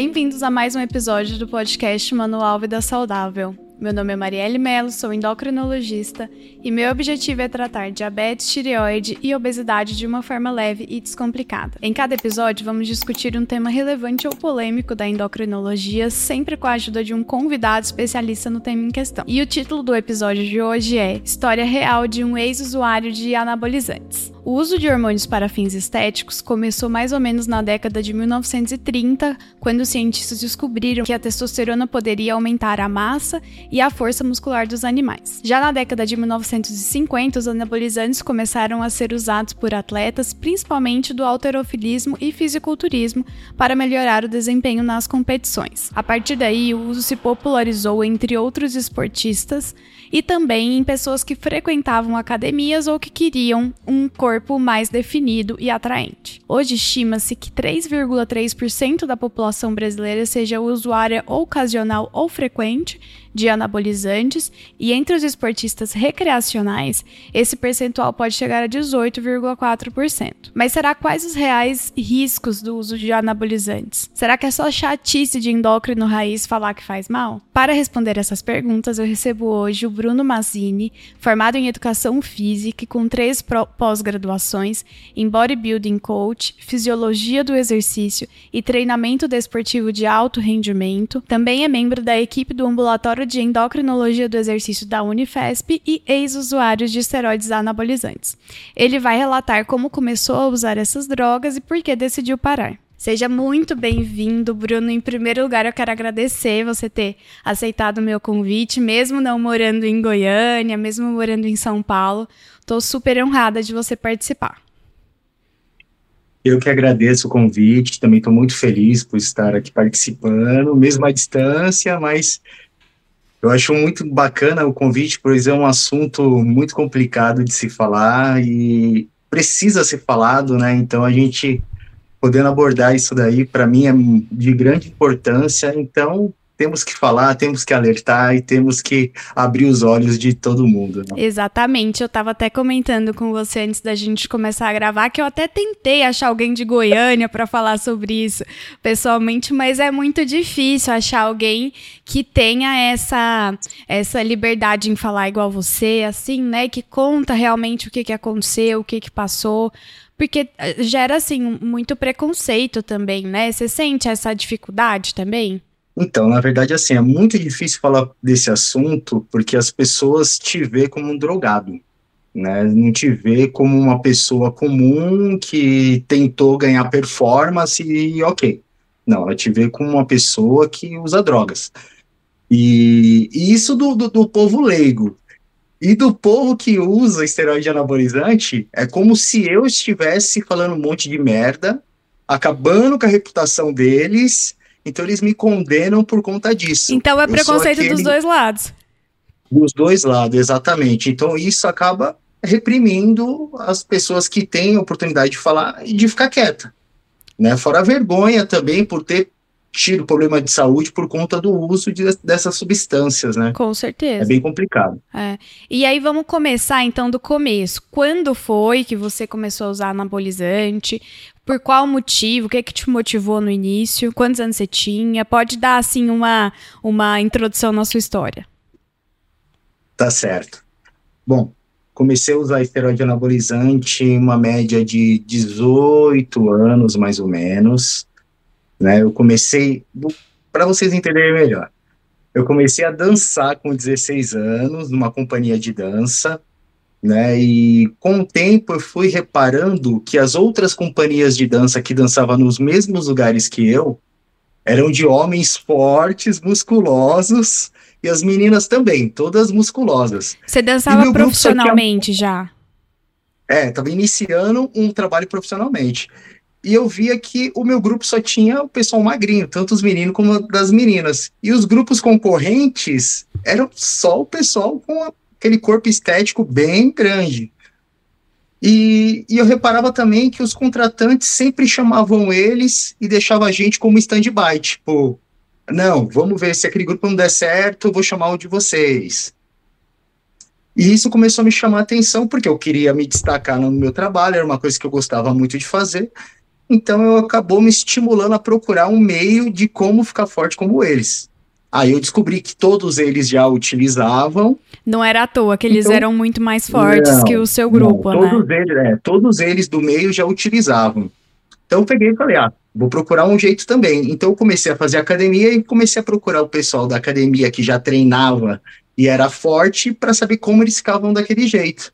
Bem-vindos a mais um episódio do podcast Manual Vida Saudável. Meu nome é Marielle Mello, sou endocrinologista e meu objetivo é tratar diabetes, tireoide e obesidade de uma forma leve e descomplicada. Em cada episódio, vamos discutir um tema relevante ou polêmico da endocrinologia, sempre com a ajuda de um convidado especialista no tema em questão. E o título do episódio de hoje é História Real de um Ex-Usuário de Anabolizantes. O uso de hormônios para fins estéticos começou mais ou menos na década de 1930, quando os cientistas descobriram que a testosterona poderia aumentar a massa e a força muscular dos animais. Já na década de 1950, os anabolizantes começaram a ser usados por atletas, principalmente do alterofilismo e fisiculturismo, para melhorar o desempenho nas competições. A partir daí, o uso se popularizou entre outros esportistas e também em pessoas que frequentavam academias ou que queriam um corpo mais definido e atraente. Hoje estima-se que 3,3% da população brasileira seja usuária ocasional ou frequente de anabolizantes e entre os esportistas recreacionais, esse percentual pode chegar a 18,4%. Mas será quais os reais riscos do uso de anabolizantes? Será que é só chatice de endócrino raiz falar que faz mal? Para responder essas perguntas, eu recebo hoje o Bruno Mazzini, formado em Educação Física e com três pós-graduações em Bodybuilding Coach, Fisiologia do Exercício e Treinamento Desportivo de Alto Rendimento. Também é membro da equipe do Ambulatório de Endocrinologia do Exercício da Unifesp e ex-usuário de esteroides anabolizantes. Ele vai relatar como começou a usar essas drogas e por que decidiu parar. Seja muito bem-vindo, Bruno. Em primeiro lugar, eu quero agradecer você ter aceitado o meu convite, mesmo não morando em Goiânia, mesmo morando em São Paulo. Estou super honrada de você participar. Eu que agradeço o convite, também estou muito feliz por estar aqui participando, mesmo à distância, mas eu acho muito bacana o convite, pois é um assunto muito complicado de se falar e precisa ser falado, né? Então a gente podendo abordar isso daí, para mim é de grande importância. Então, temos que falar, temos que alertar e temos que abrir os olhos de todo mundo. Né? Exatamente. Eu estava até comentando com você antes da gente começar a gravar que eu até tentei achar alguém de Goiânia para falar sobre isso pessoalmente, mas é muito difícil achar alguém que tenha essa essa liberdade em falar igual você, assim, né, que conta realmente o que que aconteceu, o que que passou porque eh, gera assim muito preconceito também, né? Você sente essa dificuldade também? Então, na verdade, assim, é muito difícil falar desse assunto porque as pessoas te vê como um drogado, né? Não te vê como uma pessoa comum que tentou ganhar performance e ok. Não, ela te vê como uma pessoa que usa drogas. E, e isso do, do, do, povo leigo. E do povo que usa esteroide anabolizante, é como se eu estivesse falando um monte de merda, acabando com a reputação deles então eles me condenam por conta disso. Então é preconceito aquele... dos dois lados. Dos dois lados, exatamente. Então isso acaba reprimindo as pessoas que têm a oportunidade de falar e de ficar quieta. Né? Fora a vergonha também por ter tido problema de saúde por conta do uso de, dessas substâncias, né? Com certeza. É bem complicado. É. E aí vamos começar então do começo. Quando foi que você começou a usar anabolizante? Por qual motivo? O que, é que te motivou no início? Quantos anos você tinha? Pode dar, assim, uma, uma introdução na sua história. Tá certo. Bom, comecei a usar esteroide anabolizante uma média de 18 anos, mais ou menos. Né? Eu comecei, para vocês entenderem melhor, eu comecei a dançar com 16 anos, numa companhia de dança né? E com o tempo eu fui reparando que as outras companhias de dança que dançavam nos mesmos lugares que eu eram de homens fortes, musculosos, e as meninas também, todas musculosas. Você dançava profissionalmente já? É, estava iniciando um trabalho profissionalmente. E eu via que o meu grupo só tinha o pessoal magrinho, tanto os meninos como das meninas. E os grupos concorrentes eram só o pessoal com aquele corpo estético bem grande. E, e, eu reparava também que os contratantes sempre chamavam eles e deixavam a gente como stand-by, tipo, não, vamos ver se aquele grupo não der certo, vou chamar o de vocês. E isso começou a me chamar a atenção, porque eu queria me destacar no meu trabalho, era uma coisa que eu gostava muito de fazer. Então eu acabou me estimulando a procurar um meio de como ficar forte como eles. Aí eu descobri que todos eles já utilizavam. Não era à toa que eles então, eram muito mais fortes não, que o seu grupo, não, todos né? Eles, é, todos eles do meio já utilizavam. Então eu peguei e falei, ah, vou procurar um jeito também. Então eu comecei a fazer academia e comecei a procurar o pessoal da academia que já treinava e era forte para saber como eles ficavam daquele jeito.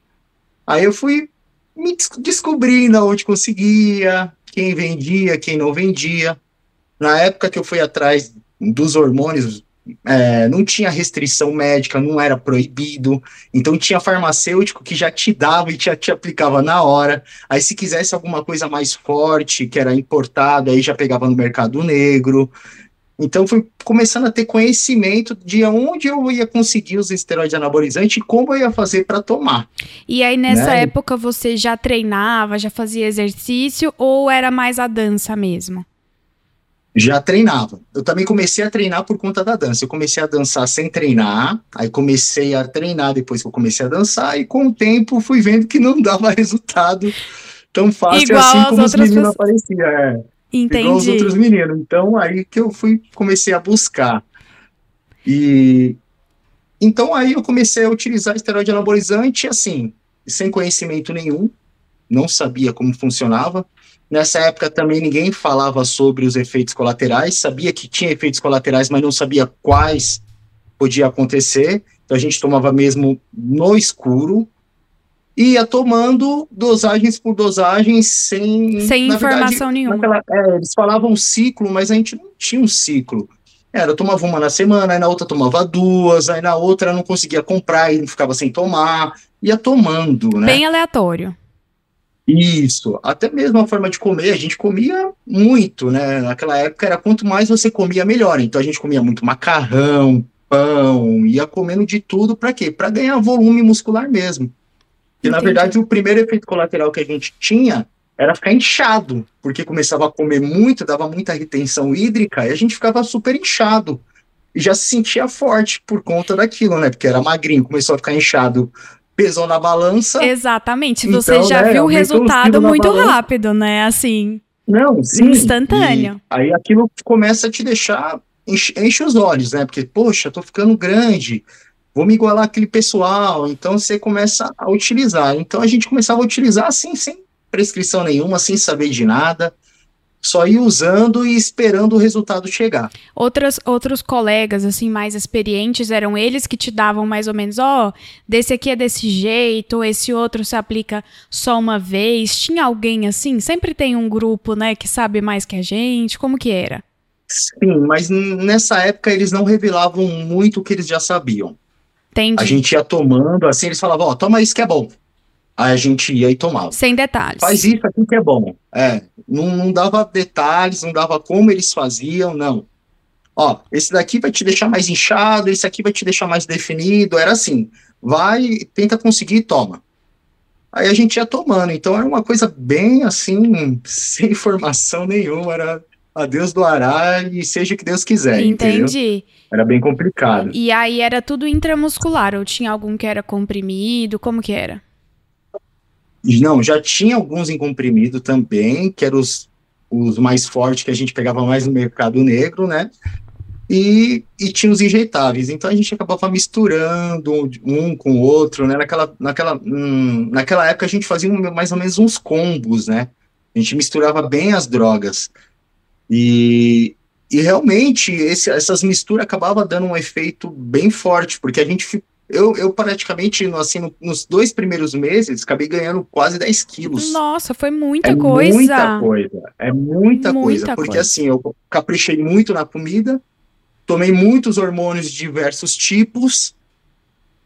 Aí eu fui me descobrindo onde conseguia, quem vendia, quem não vendia. Na época que eu fui atrás dos hormônios, é, não tinha restrição médica, não era proibido, então tinha farmacêutico que já te dava e te, te aplicava na hora. Aí, se quisesse alguma coisa mais forte, que era importado, aí já pegava no mercado negro. Então, fui começando a ter conhecimento de onde eu ia conseguir os esteroides anabolizantes e como eu ia fazer para tomar. E aí, nessa né? época, você já treinava, já fazia exercício ou era mais a dança mesmo? já treinava. Eu também comecei a treinar por conta da dança. Eu comecei a dançar sem treinar, aí comecei a treinar depois que eu comecei a dançar, e com o tempo fui vendo que não dava resultado tão fácil Igual assim como os meninos apareciam. É. Entendi. Igual os outros meninos. Então aí que eu fui, comecei a buscar. E então aí eu comecei a utilizar esteroide anabolizante, assim, sem conhecimento nenhum, não sabia como funcionava. Nessa época também ninguém falava sobre os efeitos colaterais, sabia que tinha efeitos colaterais, mas não sabia quais podia acontecer. Então a gente tomava mesmo no escuro ia tomando dosagens por dosagens sem sem informação verdade, nenhuma. Naquela, é, eles falavam ciclo, mas a gente não tinha um ciclo. Era, eu tomava uma na semana, aí na outra tomava duas, aí na outra não conseguia comprar e ficava sem tomar, ia tomando, né? Bem aleatório. Isso, até mesmo a forma de comer, a gente comia muito, né? Naquela época era quanto mais você comia, melhor. Então a gente comia muito macarrão, pão, ia comendo de tudo para quê? Para ganhar volume muscular mesmo. E na verdade o primeiro efeito colateral que a gente tinha era ficar inchado, porque começava a comer muito, dava muita retenção hídrica e a gente ficava super inchado. E já se sentia forte por conta daquilo, né? Porque era magrinho, começou a ficar inchado pesou na balança. Exatamente. Você então, já né, viu o resultado muito rápido, né? Assim. Não, sim. Instantâneo. Aí aquilo começa a te deixar. Enche, enche os olhos, né? Porque, poxa, tô ficando grande. Vou me igualar aquele pessoal. Então você começa a utilizar. Então a gente começava a utilizar assim, sem prescrição nenhuma, sem saber de nada só ir usando e esperando o resultado chegar. Outras, outros colegas, assim, mais experientes, eram eles que te davam mais ou menos, ó, oh, desse aqui é desse jeito, esse outro se aplica só uma vez. Tinha alguém assim? Sempre tem um grupo, né, que sabe mais que a gente. Como que era? Sim, mas nessa época eles não revelavam muito o que eles já sabiam. Entendi. A gente ia tomando, assim, eles falavam, ó, oh, toma isso que é bom. Aí a gente ia e tomava. Sem detalhes. Faz isso aqui que é bom. É, não, não dava detalhes, não dava como eles faziam, não. Ó, esse daqui vai te deixar mais inchado, esse aqui vai te deixar mais definido. Era assim, vai, tenta conseguir e toma. Aí a gente ia tomando. Então era uma coisa bem assim, sem informação nenhuma. Era a Deus doará e seja o que Deus quiser. Entendi. Entendeu? Era bem complicado. E aí era tudo intramuscular, ou tinha algum que era comprimido? Como que era? Não, já tinha alguns em comprimido também, que eram os, os mais fortes que a gente pegava mais no mercado negro, né? E, e tinha os injetáveis. Então a gente acabava misturando um com o outro, né? Naquela, naquela, hum, naquela época a gente fazia mais ou menos uns combos, né? A gente misturava bem as drogas. E, e realmente esse, essas misturas acabavam dando um efeito bem forte, porque a gente eu, eu praticamente, assim, no, nos dois primeiros meses, acabei ganhando quase 10 quilos. Nossa, foi muita é coisa. Muita coisa. É muita, muita coisa. Porque, coisa. assim, eu caprichei muito na comida, tomei muitos hormônios de diversos tipos,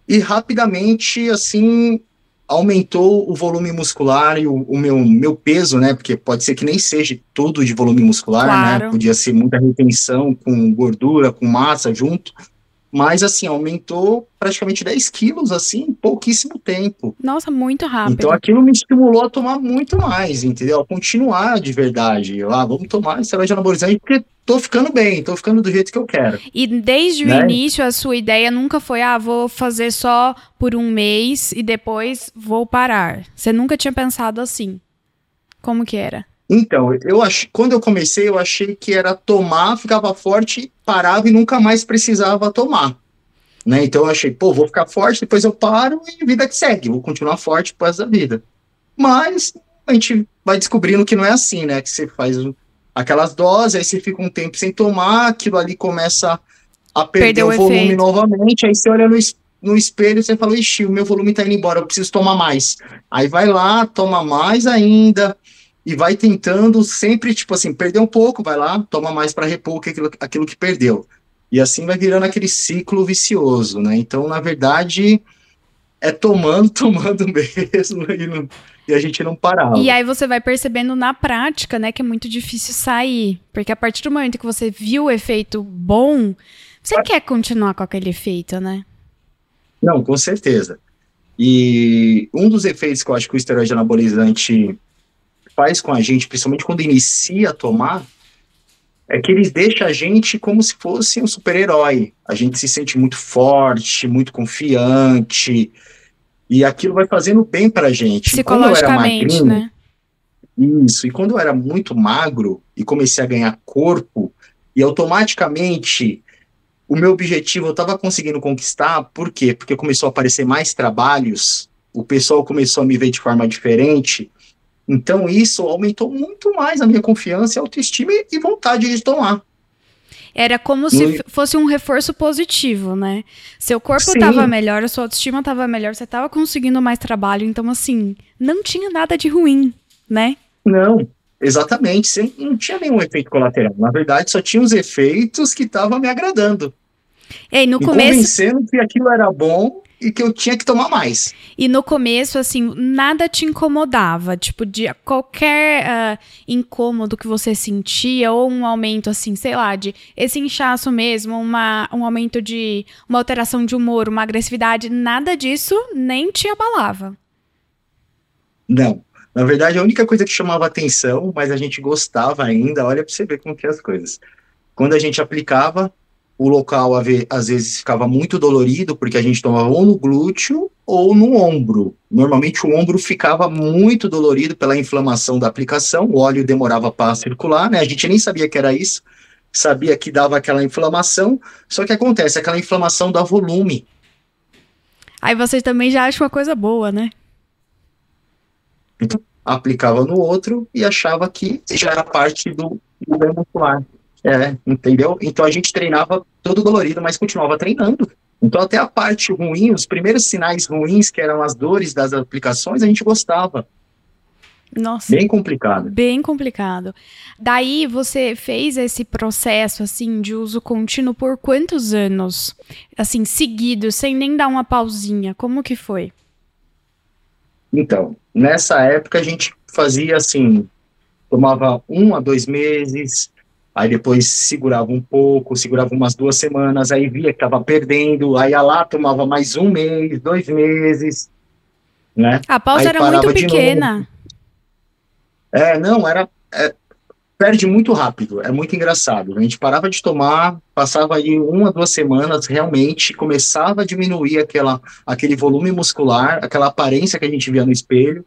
e rapidamente, assim, aumentou o volume muscular e o, o, meu, meu peso, né? Porque pode ser que nem seja tudo de volume muscular, né, claro. né? Podia ser muita retenção com gordura, com massa junto. Mas, assim, aumentou praticamente 10 quilos, assim, em pouquíssimo tempo. Nossa, muito rápido. Então, aquilo me estimulou a tomar muito mais, entendeu? A continuar de verdade. Lá, ah, vamos tomar esteroide anabolizante porque tô ficando bem, tô ficando do jeito que eu quero. E desde né? o início, a sua ideia nunca foi, ah, vou fazer só por um mês e depois vou parar. Você nunca tinha pensado assim? Como que era? Então, eu ach... quando eu comecei, eu achei que era tomar, ficava forte, parava e nunca mais precisava tomar. Né? Então eu achei, pô, vou ficar forte, depois eu paro e vida que segue, vou continuar forte por da vida. Mas a gente vai descobrindo que não é assim, né? Que você faz aquelas doses, aí você fica um tempo sem tomar, aquilo ali começa a perder o, o volume efeito. novamente, aí você olha no, no espelho e você fala, ixi, o meu volume tá indo embora, eu preciso tomar mais. Aí vai lá, toma mais ainda, e vai tentando sempre, tipo assim, perder um pouco, vai lá, toma mais para repor aquilo, aquilo que perdeu. E assim vai virando aquele ciclo vicioso, né? Então, na verdade, é tomando, tomando mesmo, e, não, e, a gente não parava. E aí você vai percebendo na prática, né, que é muito difícil sair. Porque a partir do momento que você viu o efeito bom, você ah. quer continuar com aquele efeito, né? Não, com certeza. E um dos efeitos que eu acho que o esteroide anabolizante faz com a gente, principalmente quando inicia a tomar, é que eles deixam a gente como se fosse um super-herói. A gente se sente muito forte, muito confiante, e aquilo vai fazendo bem pra gente. Psicologicamente, né? Isso, e quando eu era muito magro e comecei a ganhar corpo, e automaticamente o meu objetivo eu estava conseguindo conquistar, por quê? Porque começou a aparecer mais trabalhos, o pessoal começou a me ver de forma diferente, então isso aumentou muito mais a minha confiança, autoestima e vontade de tomar. Era como se fosse um reforço positivo, né? Seu corpo estava melhor, a sua autoestima estava melhor, você estava conseguindo mais trabalho, então assim, não tinha nada de ruim, né? Não, exatamente, não tinha nenhum efeito colateral. Na verdade, só tinha os efeitos que estavam me agradando. E aí, no me começo. Convencendo que aquilo era bom e que eu tinha que tomar mais. E no começo, assim, nada te incomodava? Tipo, de qualquer uh, incômodo que você sentia, ou um aumento, assim, sei lá, de esse inchaço mesmo, uma, um aumento de. uma alteração de humor, uma agressividade, nada disso nem te abalava. Não. Na verdade, a única coisa que chamava atenção, mas a gente gostava ainda, olha pra você ver como que é as coisas. Quando a gente aplicava, o local às vezes ficava muito dolorido, porque a gente tomava ou no glúteo ou no ombro. Normalmente o ombro ficava muito dolorido pela inflamação da aplicação, o óleo demorava para circular, né? A gente nem sabia que era isso, sabia que dava aquela inflamação, só que acontece, aquela inflamação dá volume. Aí você também já acha uma coisa boa, né? Então, aplicava no outro e achava que já era parte do, do muscular. É, entendeu? Então a gente treinava todo dolorido, mas continuava treinando. Então até a parte ruim, os primeiros sinais ruins, que eram as dores das aplicações, a gente gostava. Nossa. Bem complicado. Bem complicado. Daí você fez esse processo assim de uso contínuo por quantos anos? Assim, seguido, sem nem dar uma pausinha. Como que foi? Então, nessa época a gente fazia assim, tomava um a dois meses, aí depois segurava um pouco, segurava umas duas semanas, aí via que estava perdendo, aí ia lá, tomava mais um mês, dois meses, né? A pausa aí era muito pequena. É, não, era... É, perde muito rápido, é muito engraçado. A gente parava de tomar, passava aí uma, duas semanas, realmente começava a diminuir aquela, aquele volume muscular, aquela aparência que a gente via no espelho,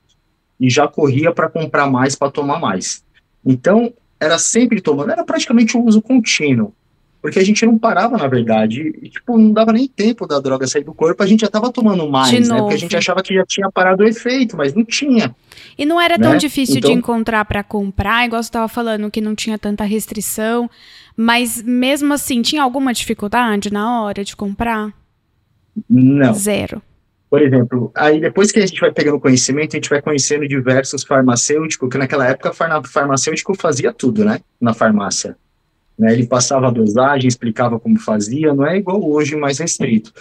e já corria para comprar mais, para tomar mais. Então, era sempre tomando, era praticamente um uso contínuo. Porque a gente não parava, na verdade, e, tipo, não dava nem tempo da droga sair do corpo, a gente já estava tomando mais, né? Porque a gente achava que já tinha parado o efeito, mas não tinha. E não era tão né? difícil então... de encontrar para comprar, igual você estava falando, que não tinha tanta restrição, mas mesmo assim, tinha alguma dificuldade na hora de comprar? Não. Zero. Por exemplo, aí depois que a gente vai pegando conhecimento, a gente vai conhecendo diversos farmacêuticos, que naquela época o farmacêutico fazia tudo, né, na farmácia. Né, ele passava a dosagem, explicava como fazia, não é igual hoje, mais restrito.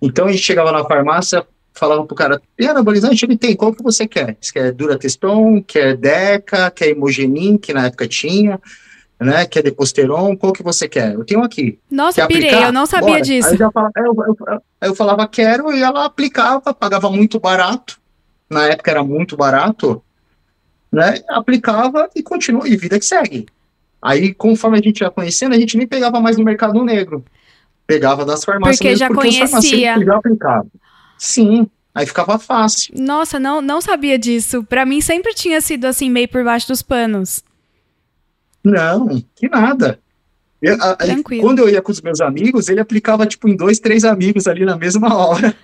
Então a gente chegava na farmácia, falava pro cara, tem anabolizante? Ele tem, qual que você quer? Você quer Durateston, quer Deca, quer Imogenin, que na época tinha, né? Que é Deposteron, qual que você quer? Eu tenho aqui. Nossa, quer pirei, aplicar? eu não sabia Bora. disso. Aí eu, falava, eu, eu, eu, falava, quero, e ela aplicava, pagava muito barato. Na época era muito barato, né? Aplicava e continua, e vida que segue. Aí, conforme a gente ia conhecendo, a gente nem pegava mais no mercado negro. Pegava das farmácias porque mesmo, já porque conhecia. já aplicava. Sim, Aí ficava fácil. Nossa, não, não sabia disso. Pra mim sempre tinha sido assim, meio por baixo dos panos. Não, que nada. Eu, a. Quando eu ia com os meus amigos, ele aplicava tipo em dois, três amigos ali na mesma hora.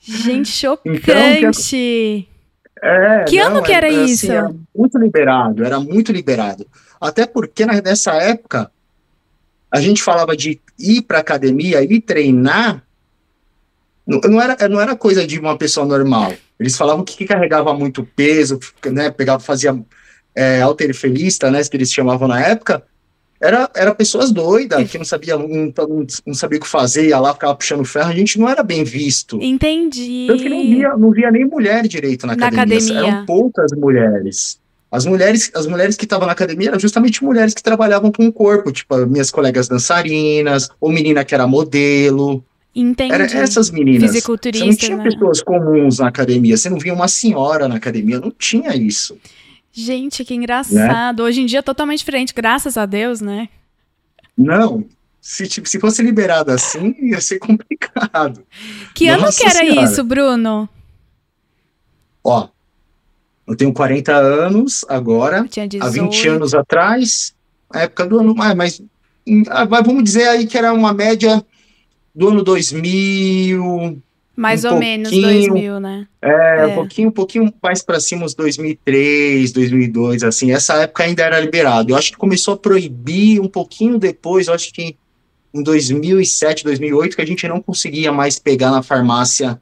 Gente, Então, chocante. É, Que ano que era assim, isso? Era muito liberado, era muito liberado. Até porque na- nessa época a gente falava de ir para academia e treinar. Não, não era, não era coisa de uma pessoa normal. Eles falavam que, que carregava muito peso, né? Pegava, fazia é, alterifilista, né? Que eles chamavam na época. Era, era pessoas doidas, que não sabia, não, não, sabia o que fazer, ia lá, ficava puxando ferro. A gente não era bem visto. Entendi. Tanto que não via, não via nem mulher direito na Na academia. academia. Eram poucas mulheres. As mulheres, as mulheres que estavam na academia eram justamente mulheres que trabalhavam com o corpo, tipo as minhas colegas dançarinas, ou menina que era modelo. Entendi. Era essas meninas. Você não Fisiculturista, tinha né? pessoas comuns na academia. Você não via uma senhora na academia. Não tinha isso. Gente, que Né? engraçado. Hoje em dia é totalmente diferente, graças a Deus, né? Não. Se, tipo, se fosse liberado assim, ia ser complicado. Que ano Nossa que era Senhora. isso, Bruno? Ó, eu tenho 40 anos agora. Eu tinha 18. há 20 anos atrás, a época do ano, ah, mas, hum, ah, mas vamos dizer aí que era uma média do ano 2000, Mais um ou menos pouquinho. 2000, né? é, É. um pouquinho, um pouquinho mais para cima, uns 2003, 2002, assim, essa época ainda era liberado. Eu acho que começou a proibir um pouquinho depois, eu acho que em 2007, 2008, que a gente não conseguia mais pegar na farmácia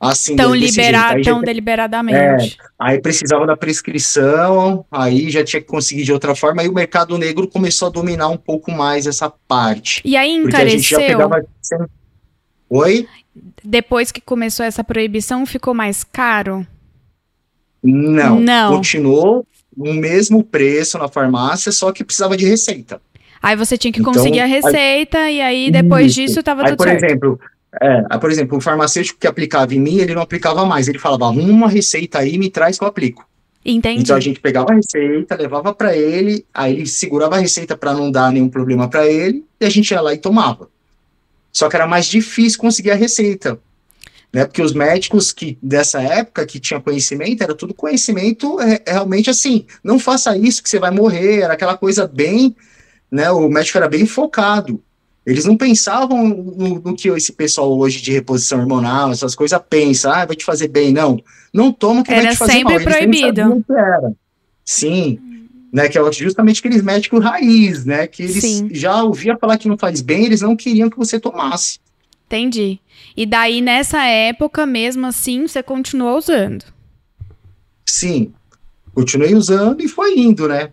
assim, Tão, desse jeito. libera... Aí já tão deliberadamente. Aí precisava da prescrição, aí já tinha que conseguir de outra forma, aí o mercado negro começou a dominar um pouco mais essa parte. E aí Porque a gente já encareceu? pegava. Oi? Depois que começou essa proibição, ficou mais caro? Não. Não. Continuou o mesmo preço na farmácia, só que precisava de receita. Aí você tinha que Então, conseguir a aí- receita e aí depois Isso. disso tava Aí, tudo por certo. exemplo, é, aí, por exemplo, o farmacêutico que aplicava em mim, ele não aplicava mais. Ele falava, arruma uma receita aí, me traz que eu aplico. Entendi. Então a gente pegava a receita, levava para ele, aí ele segurava a receita para não dar nenhum problema para ele, e a gente ia lá e tomava. Só que era mais difícil conseguir a receita, né? Porque os médicos que dessa época que tinham conhecimento, era tudo conhecimento é, é realmente assim, não faça isso que você vai morrer, era aquela coisa bem, né? O médico era bem focado. Eles não pensavam no, no que esse pessoal hoje de reposição hormonal, essas coisas pensa, ah, vai te fazer bem, não. Não toma que vai Era te fazer sempre mal. Eles nem proibido. era. Sim, né, que é justamente aqueles médicos raiz, né, que eles Sim. já ouviam falar que não faz bem, eles não queriam que você tomasse. Entendi. E daí, nessa época, mesmo assim, você continuou usando. Sim, continuei usando e foi indo, né.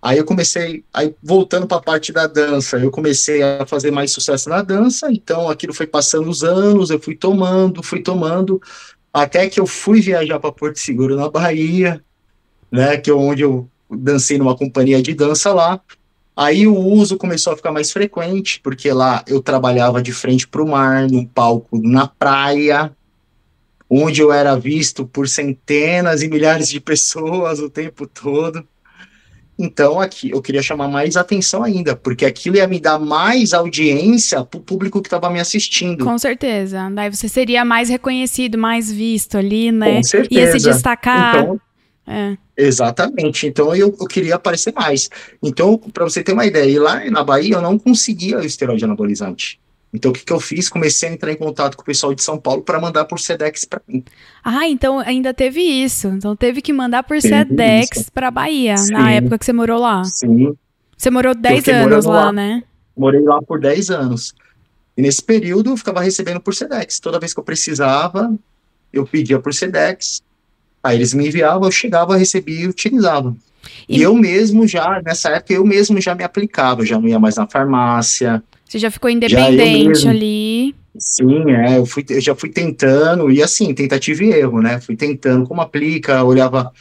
Aí eu comecei, aí voltando para a parte da dança, eu comecei a fazer mais sucesso na dança, então aquilo foi passando os anos, eu fui tomando, fui tomando, até que eu fui viajar para Porto Seguro, na Bahia, né, que é onde eu dancei numa companhia de dança lá. Aí o uso começou a ficar mais frequente, porque lá eu trabalhava de frente para o mar, num palco na praia, onde eu era visto por centenas e milhares de pessoas o tempo todo. Então, aqui eu queria chamar mais atenção ainda, porque aquilo ia me dar mais audiência para o público que estava me assistindo. Com certeza. Daí você seria mais reconhecido, mais visto ali, né? Com certeza. Ia se destacar. Então, É. Exatamente. Então eu, eu queria aparecer mais. Então, para você ter uma ideia, lá na Bahia eu não conseguia o esteroide anabolizante. Então o que, que eu fiz? Comecei a entrar em contato com o pessoal de São Paulo para mandar por Sedex para mim. Ah, então ainda teve isso. Então teve que mandar por Teve Sedex pra Bahia, Sim. na época que você morou lá. Sim, Você morou 10 fiquei anos lá, lá. né? morei lá por 10 anos. E nesse período eu ficava recebendo por Sedex. Toda vez que eu precisava, eu pedia por Sedex. Aí eles me enviavam, eu chegava, recebia e utilizava. E, E- eu mesmo já, nessa época, eu mesmo já me aplicava, já não ia mais na farmácia. Você já ficou independente mesmo. ali. Sim, é, eu, fui, eu já fui tentando, e assim, tentativa e erro, né? Fui tentando como aplica, olhava,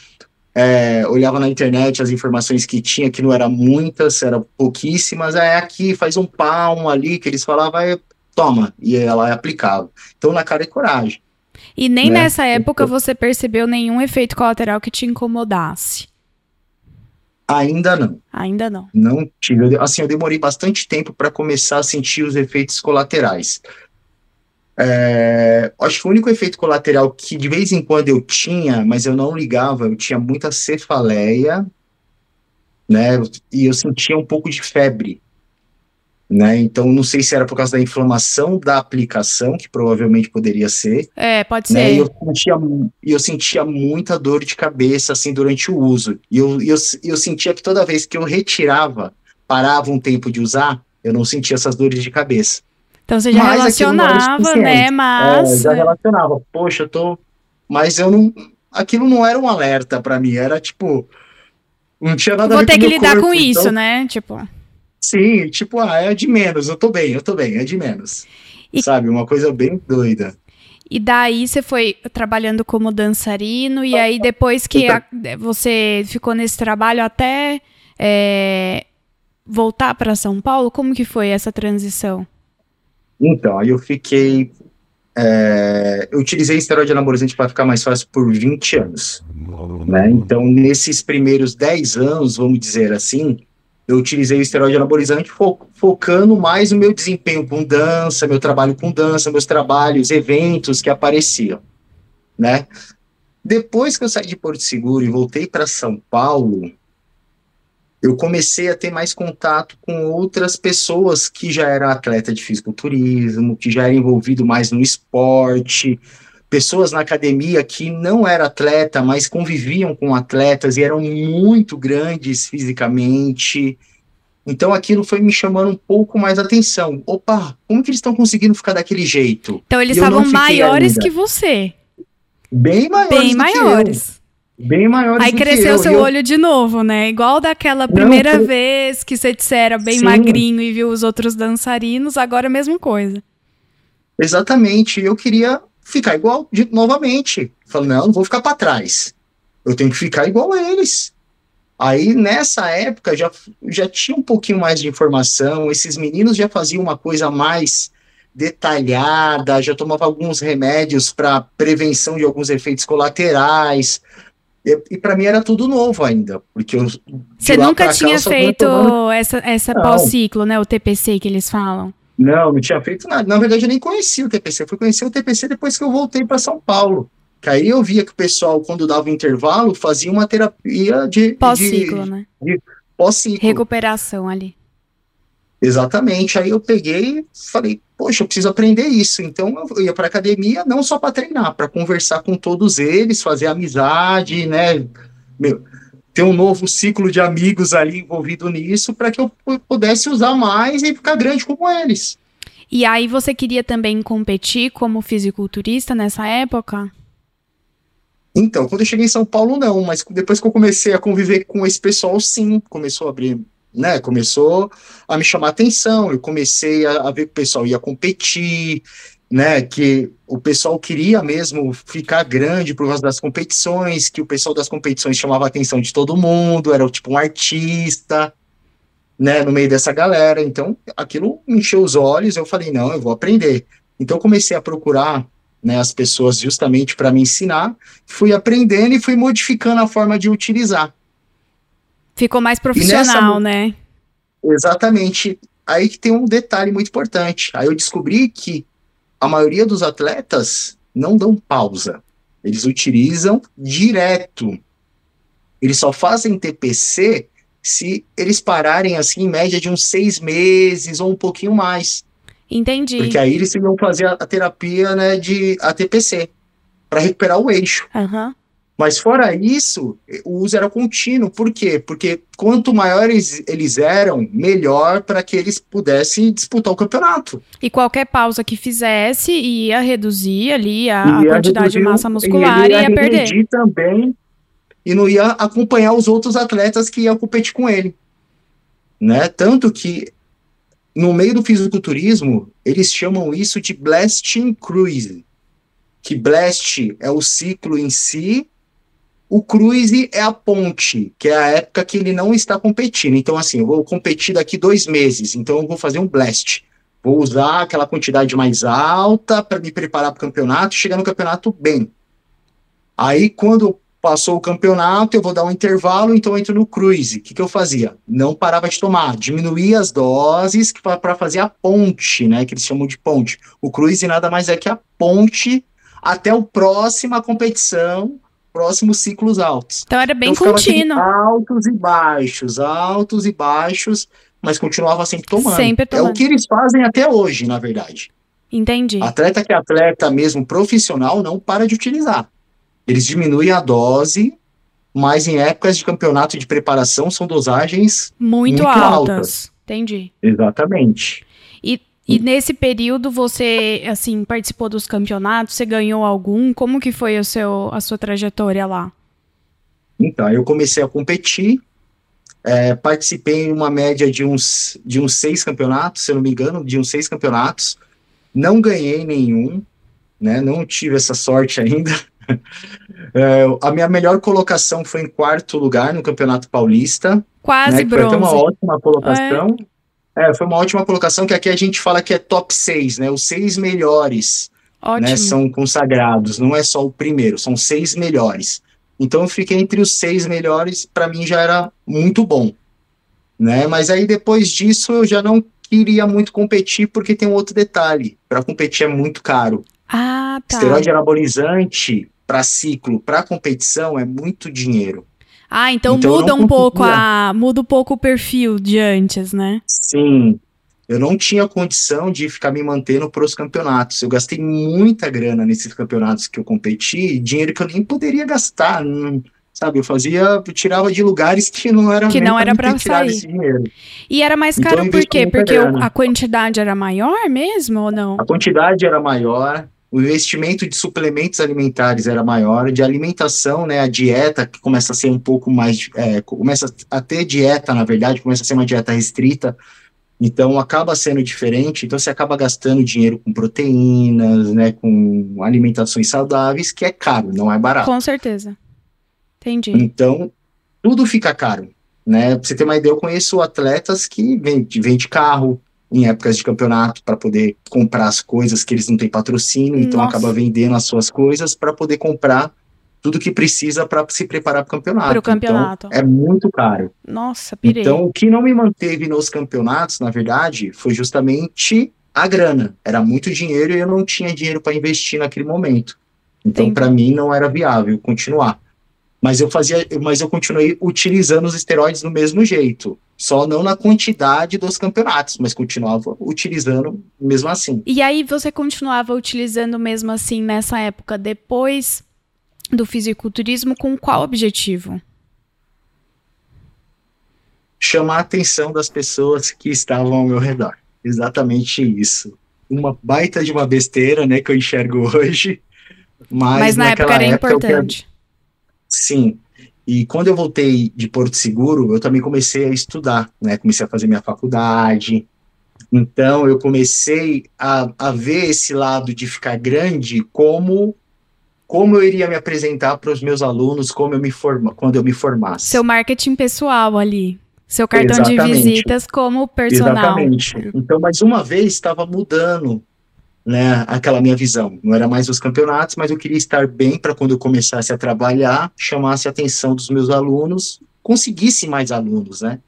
é, olhava na internet as informações que tinha, que não eram muitas, eram pouquíssimas, é aqui, faz um palmo ali, que eles falavam, é, toma, e ela aplicava. Então, na cara e coragem. E nem Né? nessa época você percebeu nenhum efeito colateral que te incomodasse. Ainda não, Ainda não. não tive, assim, eu demorei bastante tempo para começar a sentir os efeitos colaterais. É, acho que o único efeito colateral que de vez em quando eu tinha, mas eu não ligava, eu tinha muita cefaleia, né? E eu sentia um pouco de febre, né? Então não sei se era por causa da inflamação da aplicação, que provavelmente poderia ser. É, pode né? ser. E eu sentia, eu sentia muita dor de cabeça assim durante o uso. E eu, eu, eu sentia que toda vez que eu retirava, parava um tempo de usar, eu não sentia essas dores de cabeça. Então você já Mas relacionava, né? Mas. É, já relacionava. Poxa, eu tô. Mas eu não. Aquilo não era um alerta para mim, era tipo. Não tinha nada Vou a ver ter com que lidar corpo, com isso, então- né? Tipo. Sim, tipo, ah, é de menos, eu tô bem, eu tô bem, é de menos. E- Sabe, uma coisa bem doida. E daí você foi trabalhando como dançarino, e aí depois que Então- a- você ficou nesse trabalho até é, voltar para São Paulo, como que foi essa transição? Então, aí eu fiquei. é, eu utilizei esteroide anabolizante para ficar mais fácil por 20 anos. né? Então, nesses primeiros 10 anos, vamos dizer assim, eu utilizei o esteroide anabolizante fo- focando mais no meu desempenho com dança, meu trabalho com dança, meus trabalhos, eventos que apareciam, né? Depois que eu saí de Porto Seguro e voltei para São Paulo, eu comecei a ter mais contato com outras pessoas que já eram atleta de fisiculturismo, que já eram envolvido mais no esporte, pessoas na academia que não eram atleta, mas conviviam com atletas e eram muito grandes fisicamente. Então aquilo foi me chamando um pouco mais atenção. Opa, como que eles estão conseguindo ficar daquele jeito? Então eles não estavam maiores ainda. que você, Bem maiores bem maiores. Bem maiores Aí cresceu eu. seu eu- olho de novo, né? Igual daquela primeira foi- vez que você disse era bem Sim. magrinho e viu os outros dançarinos, agora a mesma coisa. Exatamente. Eu queria ficar igual de, novamente. Falei, não, não vou ficar para trás. Eu tenho que ficar igual a eles. Aí, nessa época, já, já tinha um pouquinho mais de informação. Esses meninos já faziam uma coisa mais detalhada, já tomavam alguns remédios para prevenção de alguns efeitos colaterais. E, e para mim era tudo novo ainda, porque eu, Você nunca cá, tinha vinha feito tomando essa, essa pós-ciclo, né? O TPC que eles falam. Não, não tinha feito nada. Na verdade, eu nem conhecia o TPC. Eu fui conhecer o TPC depois que eu voltei para São Paulo. Que aí eu via que o pessoal, quando dava intervalo, fazia uma terapia de Pós-ciclo, de- né? pós-ciclo. Recuperação ali. Exatamente. Aí eu peguei e falei, poxa, eu preciso aprender isso. Então eu ia para academia não só para treinar, para conversar com todos eles, fazer amizade, né? Meu, ter um novo ciclo de amigos ali envolvido nisso, para que eu pu- pudesse usar mais e ficar grande como eles. E aí você queria também competir como fisiculturista nessa época? Então, quando eu cheguei em São Paulo, não, mas depois que eu comecei a conviver com esse pessoal, sim, começou a abrir, né? Começou a me chamar atenção. Eu comecei a, a ver que o pessoal ia competir, né? Que o pessoal queria mesmo ficar grande por causa das competições, que o pessoal das competições chamava a atenção de todo mundo, era tipo um artista, né? No meio dessa galera. Então, aquilo me encheu os olhos. Eu falei, não, eu vou aprender. Então, comecei a procurar né, as pessoas justamente para me ensinar, fui aprendendo e fui modificando a forma de utilizar. Ficou mais profissional, nessa- né? Exatamente. Aí que tem um detalhe muito importante. Aí eu descobri que a maioria dos atletas não dão pausa. Eles utilizam direto. Eles só fazem TPC se eles pararem assim em média de uns seis meses ou um pouquinho mais. Entendi. Porque aí eles iam fazer a, a terapia né, de ATPC para recuperar o eixo. Aham. Mas fora isso, o uso era contínuo. Por quê? Porque quanto maiores eles eram, melhor para que eles pudessem disputar o campeonato. E qualquer pausa que fizesse ia reduzir ali a, Ia quantidade de reduzir- massa e muscular e ia perder. regredir também e não ia acompanhar os outros atletas que iam competir com ele. Né? Tanto que no meio do fisiculturismo, eles chamam isso de blasting cruise. Que blast é o ciclo em si, o cruise é a ponte, que é a época que ele não está competindo. Então, assim, eu vou competir daqui dois meses, então eu vou fazer um blast. Vou usar aquela quantidade mais alta para me preparar para o campeonato chegar no campeonato bem. Aí, quando Passou o campeonato, eu vou dar um intervalo, então eu entro no cruise. O que, que eu fazia? Não parava de tomar, diminuía as doses para fazer a ponte, né? Que eles chamam de ponte. O cruise nada mais é que a ponte até a próxima competição, próximos ciclos altos. Então era bem então, contínuo. Altos e baixos, altos e baixos, mas continuava sempre tomando. Sempre tomando. É o que eles fazem até hoje, na verdade. Entendi. Atleta que é atleta mesmo profissional não para de utilizar. Eles diminuem a dose, mas em épocas de campeonato de preparação são dosagens muito, muito altas. altas. Entendi. Exatamente. E, e nesse período você, assim, participou dos campeonatos? Você ganhou algum? Como que foi o seu, a sua trajetória lá? Então, eu comecei a competir, é, participei em uma média de uns, de uns seis campeonatos, se eu não me engano, de uns seis campeonatos. Não ganhei nenhum, né? Não tive essa sorte ainda. É, a minha melhor colocação foi em quarto lugar no Campeonato Paulista. Quase né, bronze. Foi uma ótima colocação. É. é. foi uma ótima colocação, que aqui a gente fala que é top 6, né? Os seis melhores né, são consagrados, não é só o primeiro, são seis melhores. Então eu fiquei entre os seis melhores, para mim já era muito bom. Né? Mas aí depois disso eu já não queria muito competir, porque tem um outro detalhe: para competir é muito caro. Ah, tá. Esteroide anabolizante para ciclo, para competição, é muito dinheiro. Ah, então, então muda um pouco a muda um pouco o perfil de antes, né? Sim. Eu não tinha condição de ficar me mantendo para os campeonatos. Eu gastei muita grana nesses campeonatos que eu competi, dinheiro que eu nem poderia gastar, não, sabe? Eu fazia, eu tirava de lugares que não era que não era para sair. Esse dinheiro. E era mais então, caro então, por quê? Porque grana. a quantidade era maior mesmo ou não? A quantidade era maior, o investimento de suplementos alimentares era maior, de alimentação, né, a dieta que começa a ser um pouco mais, é, começa a ter dieta, na verdade, começa a ser uma dieta restrita, então acaba sendo diferente, então você acaba gastando dinheiro com proteínas, né, com alimentações saudáveis, que é caro, não é barato. Com certeza. Entendi. Então, tudo fica caro, né? Pra você ter uma ideia, eu conheço atletas que vendem vende carro, em épocas de campeonato para poder comprar as coisas que eles não têm patrocínio, então Nossa. acaba vendendo as suas coisas para poder comprar tudo que precisa para se preparar para o campeonato. Campeonato. Então, é muito caro. Nossa, pirei. Então, o que não me manteve nos campeonatos, na verdade, foi justamente a grana. Era muito dinheiro e eu não tinha dinheiro para investir naquele momento. Então, para mim, não era viável continuar. Mas eu fazia, mas eu continuei utilizando os esteroides do mesmo jeito só não na quantidade dos campeonatos, mas continuava utilizando mesmo assim. E aí você continuava utilizando mesmo assim nessa época, depois do fisiculturismo, com qual objetivo? Chamar a atenção das pessoas que estavam ao meu redor. Exatamente isso. Uma baita de uma besteira, né, que eu enxergo hoje. Mas, mas na época era época importante. Sim, e quando eu voltei de Porto Seguro, eu também comecei a estudar, né? Comecei a fazer minha faculdade. Então, eu comecei a, a ver esse lado de ficar grande como como eu iria me apresentar para os meus alunos, como eu me forma, quando eu me formasse. Seu marketing pessoal ali. Seu cartão Exatamente. de visitas como personal. Exatamente. Então, mais uma vez, estava mudando né, aquela minha visão. Não era mais os campeonatos, mas eu queria estar bem para quando eu começasse a trabalhar, chamasse a atenção dos meus alunos, conseguisse mais alunos, né?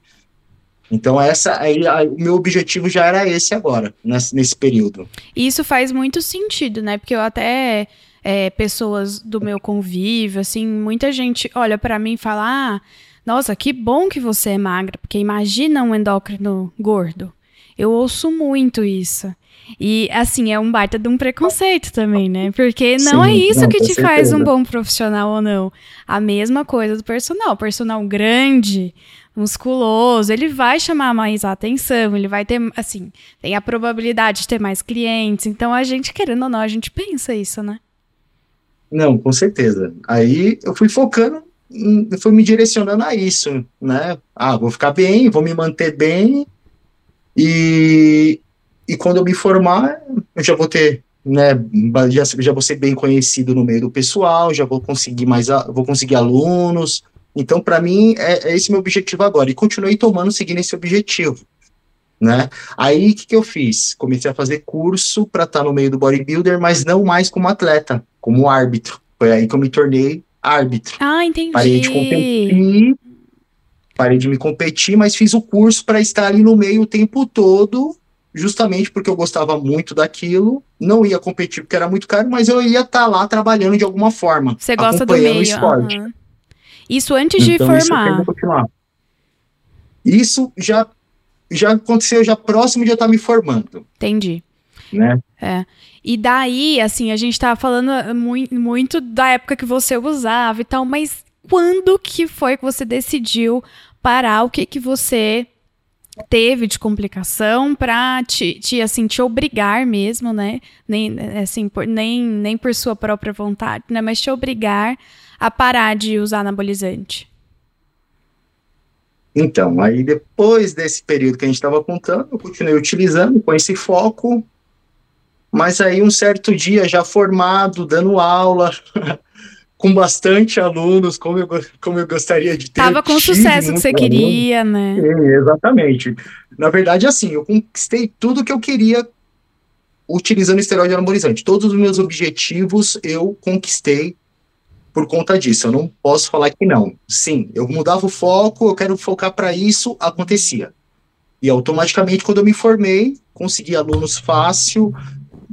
Então essa aí, o meu objetivo já era esse agora, nesse, nesse período. Isso faz muito sentido, né? Porque eu até é, pessoas do meu convívio, assim, muita gente olha para mim e fala: ah, nossa, que bom que você é magra, porque imagina um endócrino gordo. Eu ouço muito isso. E, assim, é um baita de um preconceito também, né? Porque não Sim, é isso não, que te certeza. faz um bom profissional ou não. A mesma coisa do personal. O personal grande, musculoso, ele vai chamar mais atenção, ele vai ter, assim, tem a probabilidade de ter mais clientes. Então, a gente, querendo ou não, a gente pensa isso, né? Não, com certeza. Aí eu fui focando, fui me direcionando a isso, né? Ah, vou ficar bem, vou me manter bem. E, e quando eu me formar, eu já vou ter, né, já, já vou ser bem conhecido no meio do pessoal, já vou conseguir mais, vou conseguir alunos. Então, para mim, é, é, esse meu objetivo agora. E continuei tomando, seguindo esse objetivo. Né? Aí, o que, que eu fiz? Comecei a fazer curso para estar tá no meio do bodybuilder, mas não mais como atleta, como árbitro. Foi aí que eu me tornei árbitro. Ah, entendi. Parei de competir, parei de me competir, mas fiz o curso para estar ali no meio o tempo todo, justamente porque eu gostava muito daquilo. Não ia competir porque era muito caro, mas eu ia estar tá lá trabalhando de alguma forma. Você gosta do meio. esporte. Uhum. Isso antes de então, formar. Isso, isso já, já aconteceu já próximo de eu estar me formando. Entendi. Né? É. E daí, assim, a gente tava falando muito, muito da época que você usava e tal, mas quando que foi que você decidiu parar? O que que você teve de complicação para te, te, assim, te obrigar mesmo, né? Nem, assim, por, nem, nem por sua própria vontade, né? Mas te obrigar a parar de usar anabolizante. Então, aí depois desse período que a gente estava contando, eu continuei utilizando com esse foco, mas aí um certo dia já formado, dando aula, com bastante alunos, como eu, como eu gostaria de ter. Tava com o sucesso que você queria, né? Sim, exatamente. Na verdade, assim, eu conquistei tudo que eu queria utilizando esteroide anabolizante. Todos os meus objetivos eu conquistei por conta disso. Eu não posso falar que não. Sim, eu mudava o foco, eu quero focar para isso, acontecia. E automaticamente, quando eu me formei, consegui alunos fácil,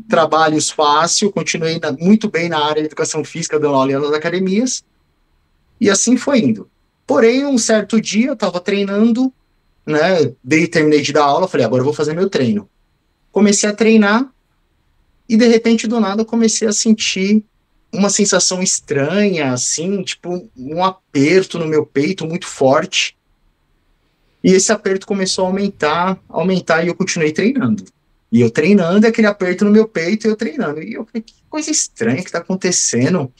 trabalhos fácil, continuei na, muito bem na área de educação física, dando aula nas academias, e assim foi indo. Porém, um certo dia eu estava treinando, né, dei, terminei de dar aula, falei, agora eu vou fazer meu treino. Comecei a treinar, e de repente, do nada, eu comecei a sentir uma sensação estranha, assim, tipo um aperto no meu peito muito forte. E esse aperto começou a aumentar, aumentar, e eu continuei treinando. E eu treinando, aquele aperto no meu peito, eu treinando. E eu falei, que coisa estranha que tá acontecendo.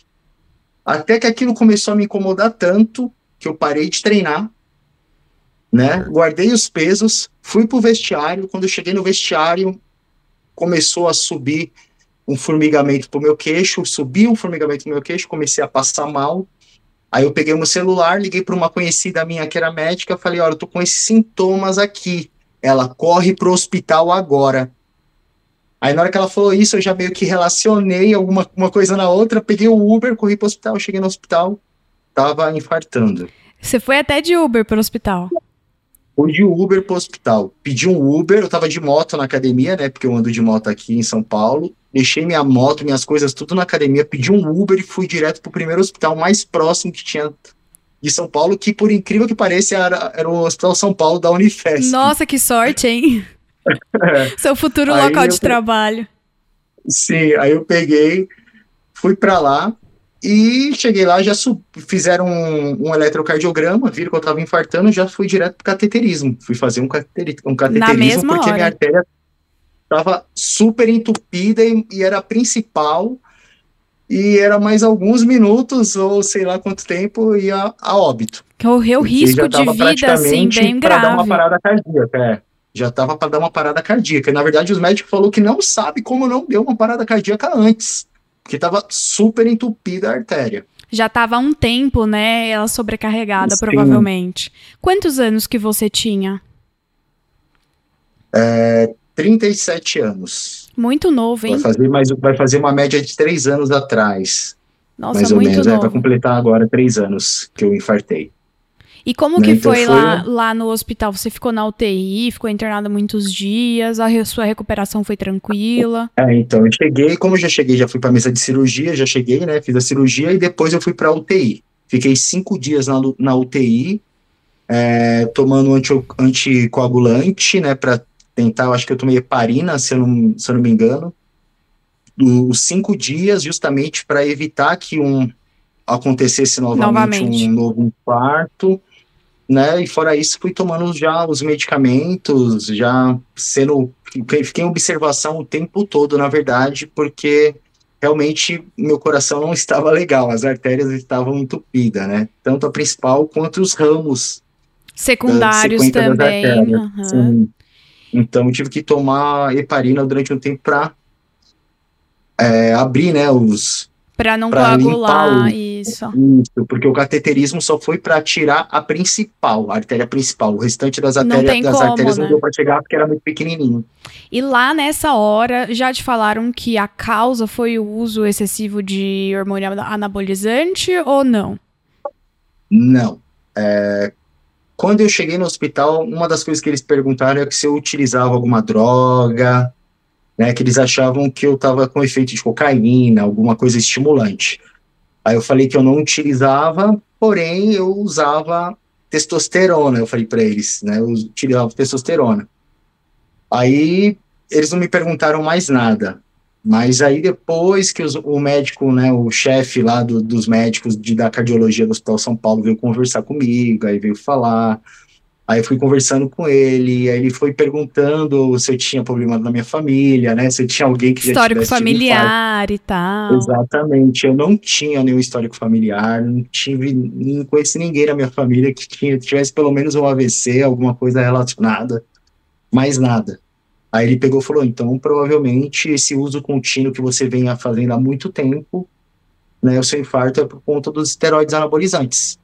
Até que aquilo começou a me incomodar tanto que eu parei de treinar, né? Guardei os pesos, fui pro vestiário. Quando eu cheguei no vestiário, começou a subir um formigamento pro meu queixo, subiu um formigamento no meu queixo, comecei a passar mal. Aí eu peguei meu celular, liguei para uma conhecida minha que era médica, falei: "Olha, eu tô com esses sintomas aqui". Ela corre pro hospital agora. Aí na hora que ela falou isso, eu já meio que relacionei alguma uma coisa na outra, peguei o Uber, corri pro hospital, cheguei no hospital, tava infartando. Você foi até de Uber pro hospital? Fui de Uber pro hospital. Pedi um Uber, eu tava de moto na academia, né? Porque eu ando de moto aqui em São Paulo. Deixei minha moto, minhas coisas, tudo na academia, pedi um Uber e fui direto pro primeiro hospital mais próximo que tinha de São Paulo, que por incrível que pareça era, era o Hospital São Paulo da Unifesp. Nossa, que sorte, hein? Seu futuro aí local de trabalho. Sim, aí eu peguei, fui para lá e cheguei lá, já sub... fizeram um, um, eletrocardiograma, viram que eu tava infartando, já fui direto pro cateterismo. Fui fazer um, cateri... um cateterismo porque hora. minha artéria tava super entupida e, e era a principal e era mais alguns minutos ou sei lá quanto tempo ia a óbito. Correu risco de vida assim bem grave. dar uma parada cardíaca, é já estava para dar uma parada cardíaca. Na verdade, os médicos falou que não sabe como não deu uma parada cardíaca antes, porque estava super entupida a artéria. Já estava há um tempo, né? Ela sobrecarregada, Sim. provavelmente. Quantos anos que você tinha? É, 37 anos. Muito novo, hein? Vai fazer, mais, vai fazer uma média de três anos atrás. Nossa, mais ou menos. Novo. É, para completar agora três anos que eu infartei. E como que então foi, foi, lá, lá no hospital? Você ficou na UTI, ficou internada muitos dias, a sua recuperação foi tranquila? É, então eu cheguei, como eu já cheguei, já fui para mesa de cirurgia, já cheguei, né, fiz a cirurgia e depois eu fui para UTI. Fiquei cinco dias na, na UTI, é, tomando anti, anticoagulante, né, para tentar, eu acho que eu tomei heparina, se eu não, se eu não me engano, os cinco dias justamente para evitar que um acontecesse novamente, novamente. um novo infarto né? E fora isso, fui tomando já os medicamentos, já sendo. Fiquei em observação o tempo todo, na verdade, porque realmente meu coração não estava legal, as artérias estavam entupidas, né? Tanto a principal quanto os ramos secundários também. Uhum. Então, eu tive que tomar heparina durante um tempo para é, abrir, né, os, Para não Pra coagular, o- isso. Isso, porque o cateterismo só foi para tirar a principal, a artéria principal. O restante das, Não artérias, tem das como, artérias né? não deu para chegar porque era muito pequenininho. E lá nessa hora, já te falaram que a causa foi o uso excessivo de hormônio anabolizante ou não? Não. É, quando eu cheguei no hospital, uma das coisas que eles perguntaram é que se eu utilizava alguma droga, né, que eles achavam que eu estava com efeito de cocaína, alguma coisa estimulante. Aí eu falei que eu não utilizava, porém eu usava testosterona, eu falei para eles, né, eu utilizava testosterona. Aí eles não me perguntaram mais nada. Mas aí depois que os- o médico, né, o chefe lá do- dos médicos de, da cardiologia do Hospital São Paulo veio conversar comigo, aí veio falar, aí eu fui conversando com ele, aí ele foi perguntando se eu tinha problema na minha família, né, se eu tinha alguém que já Histórico infarto. familiar e tal. Exatamente, eu não tinha nenhum histórico familiar, não tive, não conheci ninguém na minha família que tinha, tivesse pelo menos um AVC, alguma coisa relacionada, mais nada. Aí ele pegou e falou, então provavelmente esse uso contínuo que você vem fazendo há muito tempo, né, o seu infarto é por conta dos esteroides anabolizantes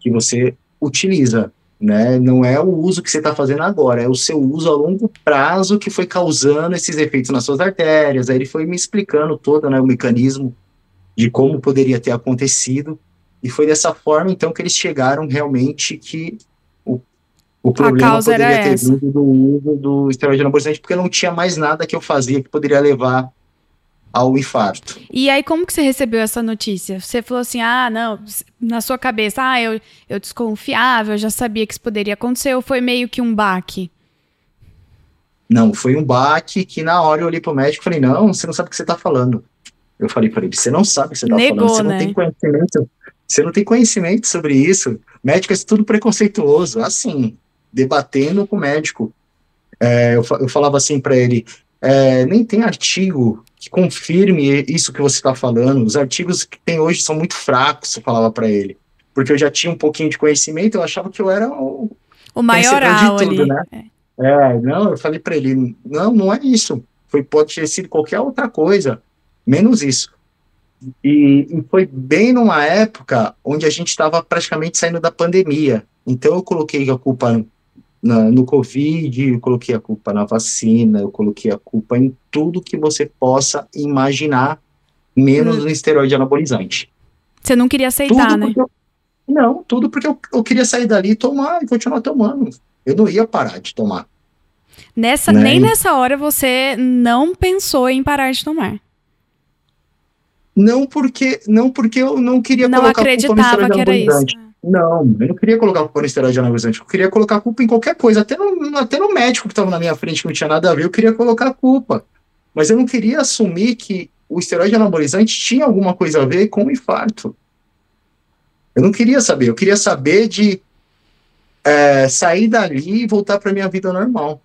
que você utiliza, né, não é o uso que você está fazendo agora, é o seu uso a longo prazo que foi causando esses efeitos nas suas artérias. Aí ele foi me explicando todo, né, o mecanismo de como poderia ter acontecido e foi dessa forma então que eles chegaram realmente que o, o problema poderia ter essa. vindo do uso do esteroide anabolizante porque não tinha mais nada que eu fazia que poderia levar ao infarto. E aí, como que você recebeu essa notícia? Você falou assim, ah, não, na sua cabeça, ah, eu, eu desconfiava, eu já sabia que isso poderia acontecer, ou foi meio que um baque? Não, foi um baque que na hora eu olhei pro médico e falei, não, você não sabe o que você tá falando. Eu falei para ele, você não sabe o que você tá Negou, falando, você né? não tem conhecimento, você não tem conhecimento sobre isso. Médico é tudo preconceituoso, assim, debatendo com o médico. É, eu, eu falava assim para ele, é, nem tem artigo que confirme isso que você está falando. Os artigos que tem hoje são muito fracos, eu falava para ele. Porque eu já tinha um pouquinho de conhecimento, eu achava que eu era o, O maioral Vencedor de tudo, ali. né? É. é, não, eu falei pra ele, não, não é isso. Foi, pode ter sido qualquer outra coisa, menos isso. E, e foi bem numa época onde a gente estava praticamente saindo da pandemia. Então eu coloquei a culpa na- no Covid, eu coloquei a culpa na vacina, eu coloquei a culpa em tudo que você possa imaginar, menos Hum. no esteroide anabolizante. Você não queria aceitar, Tudo né? eu- não, tudo porque eu, eu queria sair dali e tomar e continuar tomando. Eu não ia parar de tomar. Nessa, Né? Nem nessa hora você não pensou em parar de tomar. Não porque, não porque eu não queria não colocar a culpa no acreditava que era isso. Não, eu não queria colocar culpa no esteroide anabolizante. Eu queria colocar culpa em qualquer coisa, até no, até no médico que estava na minha frente que não tinha nada a ver, eu queria colocar culpa. Mas eu não queria assumir que o esteroide anabolizante tinha alguma coisa a ver com o infarto. Eu não queria saber, eu queria saber de é, sair dali e voltar para minha vida normal.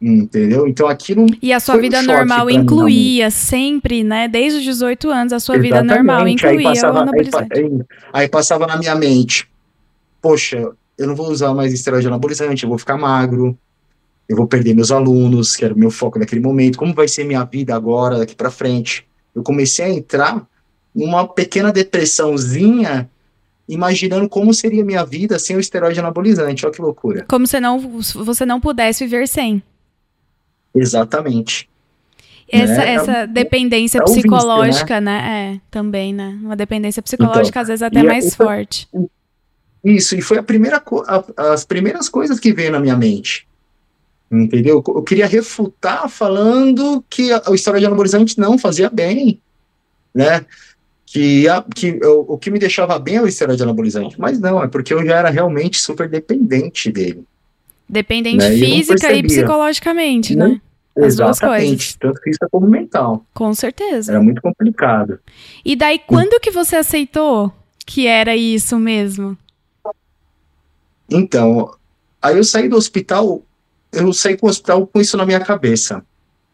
Entendeu? Então aquilo E a sua um vida choque normal pra mim, incluía sempre, né? Desde os 18 anos, a sua vida normal Exatamente. Aí incluía o passava, aí, aí- aí passava na minha mente, poxa, eu não vou usar mais esteroide anabolizante, eu vou ficar magro, eu vou perder meus alunos, que era o meu foco naquele momento, como vai ser minha vida agora, daqui para frente? Eu comecei a entrar numa pequena depressãozinha, imaginando como seria minha vida sem o esteroide anabolizante, olha que loucura. Como se não, você não pudesse viver sem. Exatamente. Essa, Né? essa dependência é o vício, psicológica, né? É, também, né? Uma dependência psicológica, às vezes, até é- mais forte. Isso, e foi a primeira a- as primeiras coisas que veio na minha mente. Entendeu? Eu queria refutar falando que a- o esteroide anabolizante não fazia bem, né? Que, a- que eu- o que me deixava bem é o esteroide anabolizante, mas não, é porque eu já era realmente super dependente dele. Dependente né, e física e percebia. psicologicamente, Não. né? As duas coisas. tanto física como mental. Com certeza. Era muito complicado. E daí, quando que você aceitou que era isso mesmo? Então, aí eu saí do hospital, eu saí com o hospital com isso na minha cabeça.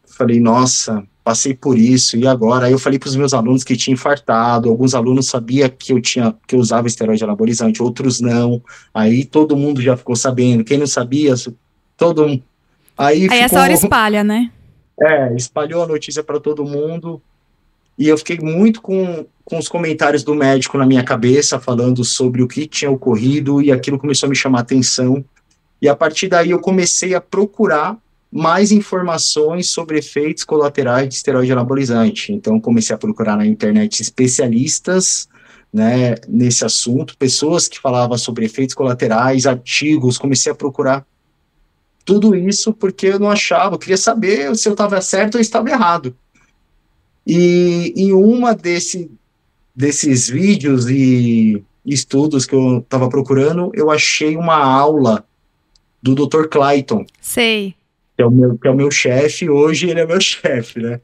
Falei, nossa, passei por isso, e agora? Aí eu falei para os meus alunos que tinha infartado, alguns alunos sabiam que eu tinha, que eu usava esteroide anabolizante, outros não. Aí todo mundo já ficou sabendo, quem não sabia, todo mundo. Aí, Aí essa ficou, hora espalha, né? é, espalhou a notícia para todo mundo. E eu fiquei muito com, com os comentários do médico na minha cabeça, falando sobre o que tinha ocorrido, e aquilo começou a me chamar atenção. E a partir daí eu comecei a procurar mais informações sobre efeitos colaterais de esteroide anabolizante. Então comecei a procurar na internet especialistas né, nesse assunto, pessoas que falavam sobre efeitos colaterais, artigos, comecei a procurar tudo isso porque eu não achava, eu queria saber se eu estava certo ou estava errado. E em uma desse, desses vídeos e estudos que eu estava procurando, eu achei uma aula do Dr. Clayton. Sei. Que é o meu, que é o meu chefe, hoje ele é meu chefe, né?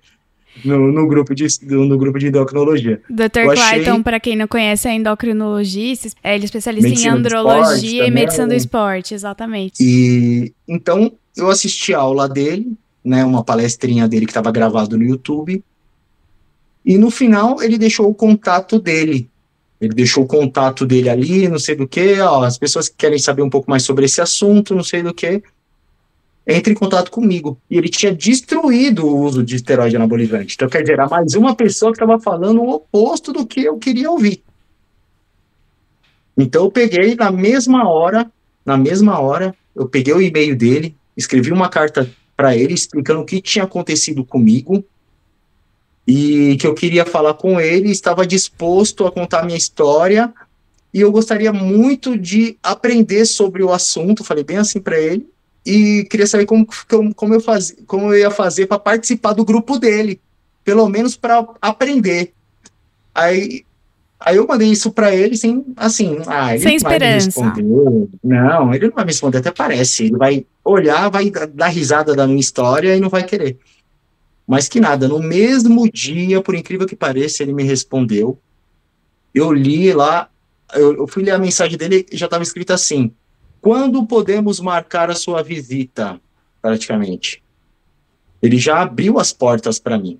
No, no, grupo de, no grupo de endocrinologia. Dr. Clayton, achei... para quem não conhece, é endocrinologista, ele é especialista medicina em andrologia e medicina do esporte, exatamente. E então eu assisti a aula dele, né, uma palestrinha dele que estava gravado no YouTube, e no final ele deixou o contato dele. Ele deixou o contato dele ali, não sei do que, ó, as pessoas que querem saber um pouco mais sobre esse assunto, não sei do que, entre em contato comigo. E ele tinha destruído o uso de esteroide anabolizante. Então, quer dizer, era mais uma pessoa que estava falando o oposto do que eu queria ouvir. Então, eu peguei na mesma hora, na mesma hora, eu peguei o e-mail dele, escrevi uma carta para ele explicando o que tinha acontecido comigo e que eu queria falar com ele, estava disposto a contar minha história e eu gostaria muito de aprender sobre o assunto, falei bem assim para ele, e queria saber como, como, eu, faz, como eu ia fazer para participar do grupo dele, pelo menos para aprender. Aí, aí eu mandei isso para ele sem, assim, ah, ele sem esperança. Não, ele não vai me responder, até parece. Ele vai olhar, vai dar risada da minha história e não vai querer. Mas que nada, no mesmo dia, por incrível que pareça, ele me respondeu. Eu li lá, eu, eu fui ler a mensagem dele e já estava escrito assim: quando podemos marcar a sua visita? Praticamente. Ele já abriu as portas para mim.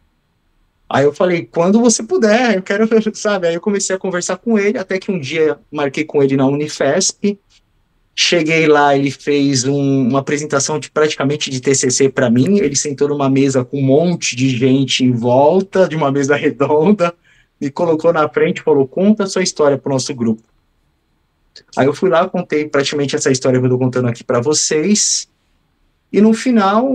Aí eu falei, quando você puder, eu quero, sabe? Aí eu comecei a conversar com ele, até que um dia marquei com ele na Unifesp. Cheguei lá, ele fez um, uma apresentação de praticamente de TCC para mim. Ele sentou numa mesa com um monte de gente em volta, de uma mesa redonda, me colocou na frente e falou: Conta a sua história para o nosso grupo. Aí eu fui lá, contei praticamente essa história que eu tô contando aqui para vocês. E no final,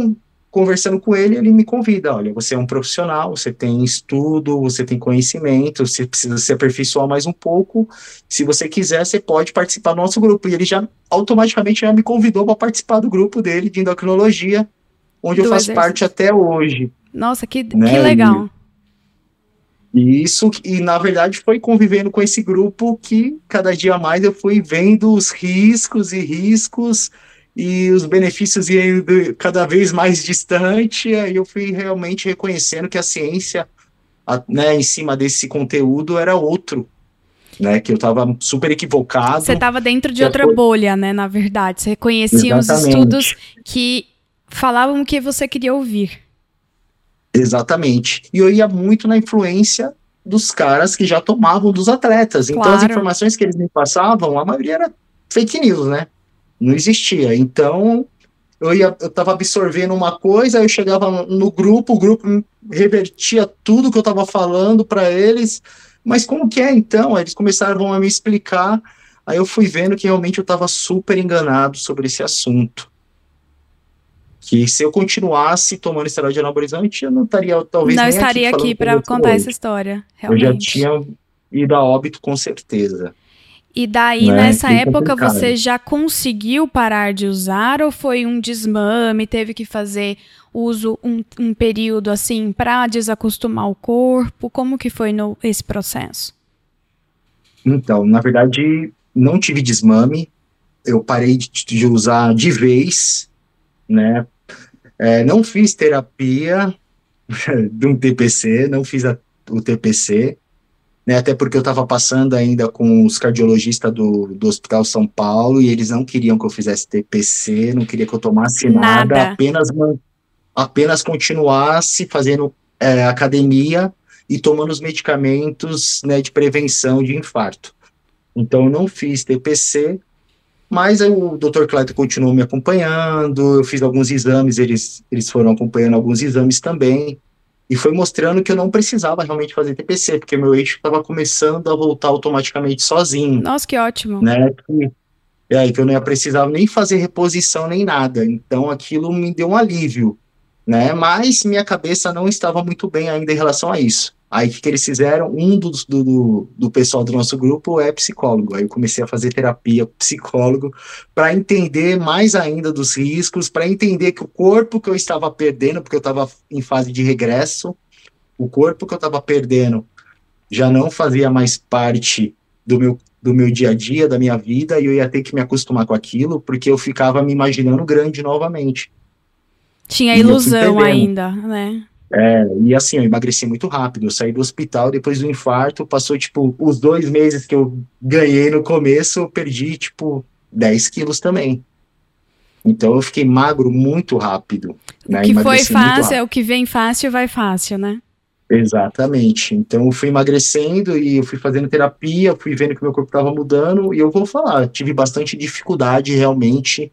conversando com ele, ele me convida: olha, você é um profissional, você tem estudo, você tem conhecimento, você precisa se aperfeiçoar mais um pouco. Se você quiser, você pode participar do nosso grupo. E ele já automaticamente já me convidou para participar do grupo dele de endocrinologia, onde do eu faço exercício. parte até hoje. Nossa, que, né? que legal. E isso, e na verdade foi convivendo com esse grupo que cada dia mais eu fui vendo os riscos e riscos e os benefícios indo cada vez mais distante, aí eu fui realmente reconhecendo que a ciência, a, né, em cima desse conteúdo era outro, né, que eu estava super equivocado. Você estava dentro de outra foi... bolha, né, na verdade, você reconhecia Exatamente. os estudos que falavam o que você queria ouvir. Exatamente. E eu ia muito na influência dos caras que já tomavam dos atletas. Então as informações que eles me passavam, a maioria era fake news, né? Não existia. Então eu ia, eu tava absorvendo uma coisa, eu chegava no grupo, o grupo revertia tudo que eu tava falando para eles. Mas como que é então? Aí eles começaram a me explicar. Aí eu fui vendo que realmente eu estava super enganado sobre esse assunto que se eu continuasse tomando esteroide anabolizante, eu não estaria talvez não estaria aqui, aqui para contar essa história. Realmente. Eu já tinha ido a óbito com certeza. E daí, né? nessa Bem época, complicado. você já conseguiu parar de usar ou foi um desmame? Teve que fazer uso um, um período assim para desacostumar o corpo? Como que foi no, esse processo? Então, na verdade, não tive desmame. Eu parei de, de usar de vez, né? É, não fiz terapia de um TPC, não fiz a, o TPC, né, até porque eu estava passando ainda com os cardiologistas do, do Hospital São Paulo e eles não queriam que eu fizesse TPC, não queria que eu tomasse nada, nada apenas, apenas continuasse fazendo é, academia e tomando os medicamentos né, de prevenção de infarto. Então, eu não fiz TPC, mas o Dr. Clayton continuou me acompanhando, eu fiz alguns exames, eles, eles foram acompanhando alguns exames também. e foi mostrando que eu não precisava realmente fazer TPC, porque meu eixo estava começando a voltar automaticamente sozinho. Nossa, que ótimo. Né? E aí que eu não ia precisar nem fazer reposição nem nada. Então aquilo me deu um alívio, né? Mas minha cabeça não estava muito bem ainda em relação a isso. Aí o que, que eles fizeram? Um do, do, do, pessoal do nosso grupo é psicólogo. Aí eu comecei a fazer terapia psicólogo para entender mais ainda dos riscos, para entender que o corpo que eu estava perdendo, porque eu estava em fase de regresso, o corpo que eu estava perdendo já não fazia mais parte do meu, do meu dia a dia, da minha vida, e eu ia ter que me acostumar com aquilo, porque eu ficava me imaginando grande novamente. Tinha ilusão ainda, né? É, e assim, eu emagreci muito rápido. Eu saí do hospital depois do infarto, passou, tipo, os dois meses que eu ganhei no começo, eu perdi, tipo, 10 quilos também. Então eu fiquei magro muito rápido. Né? O que foi fácil, é o que vem fácil, vai fácil, né? Exatamente. Então eu fui emagrecendo e eu fui fazendo terapia, fui vendo que meu corpo estava mudando, e eu vou falar, tive bastante dificuldade realmente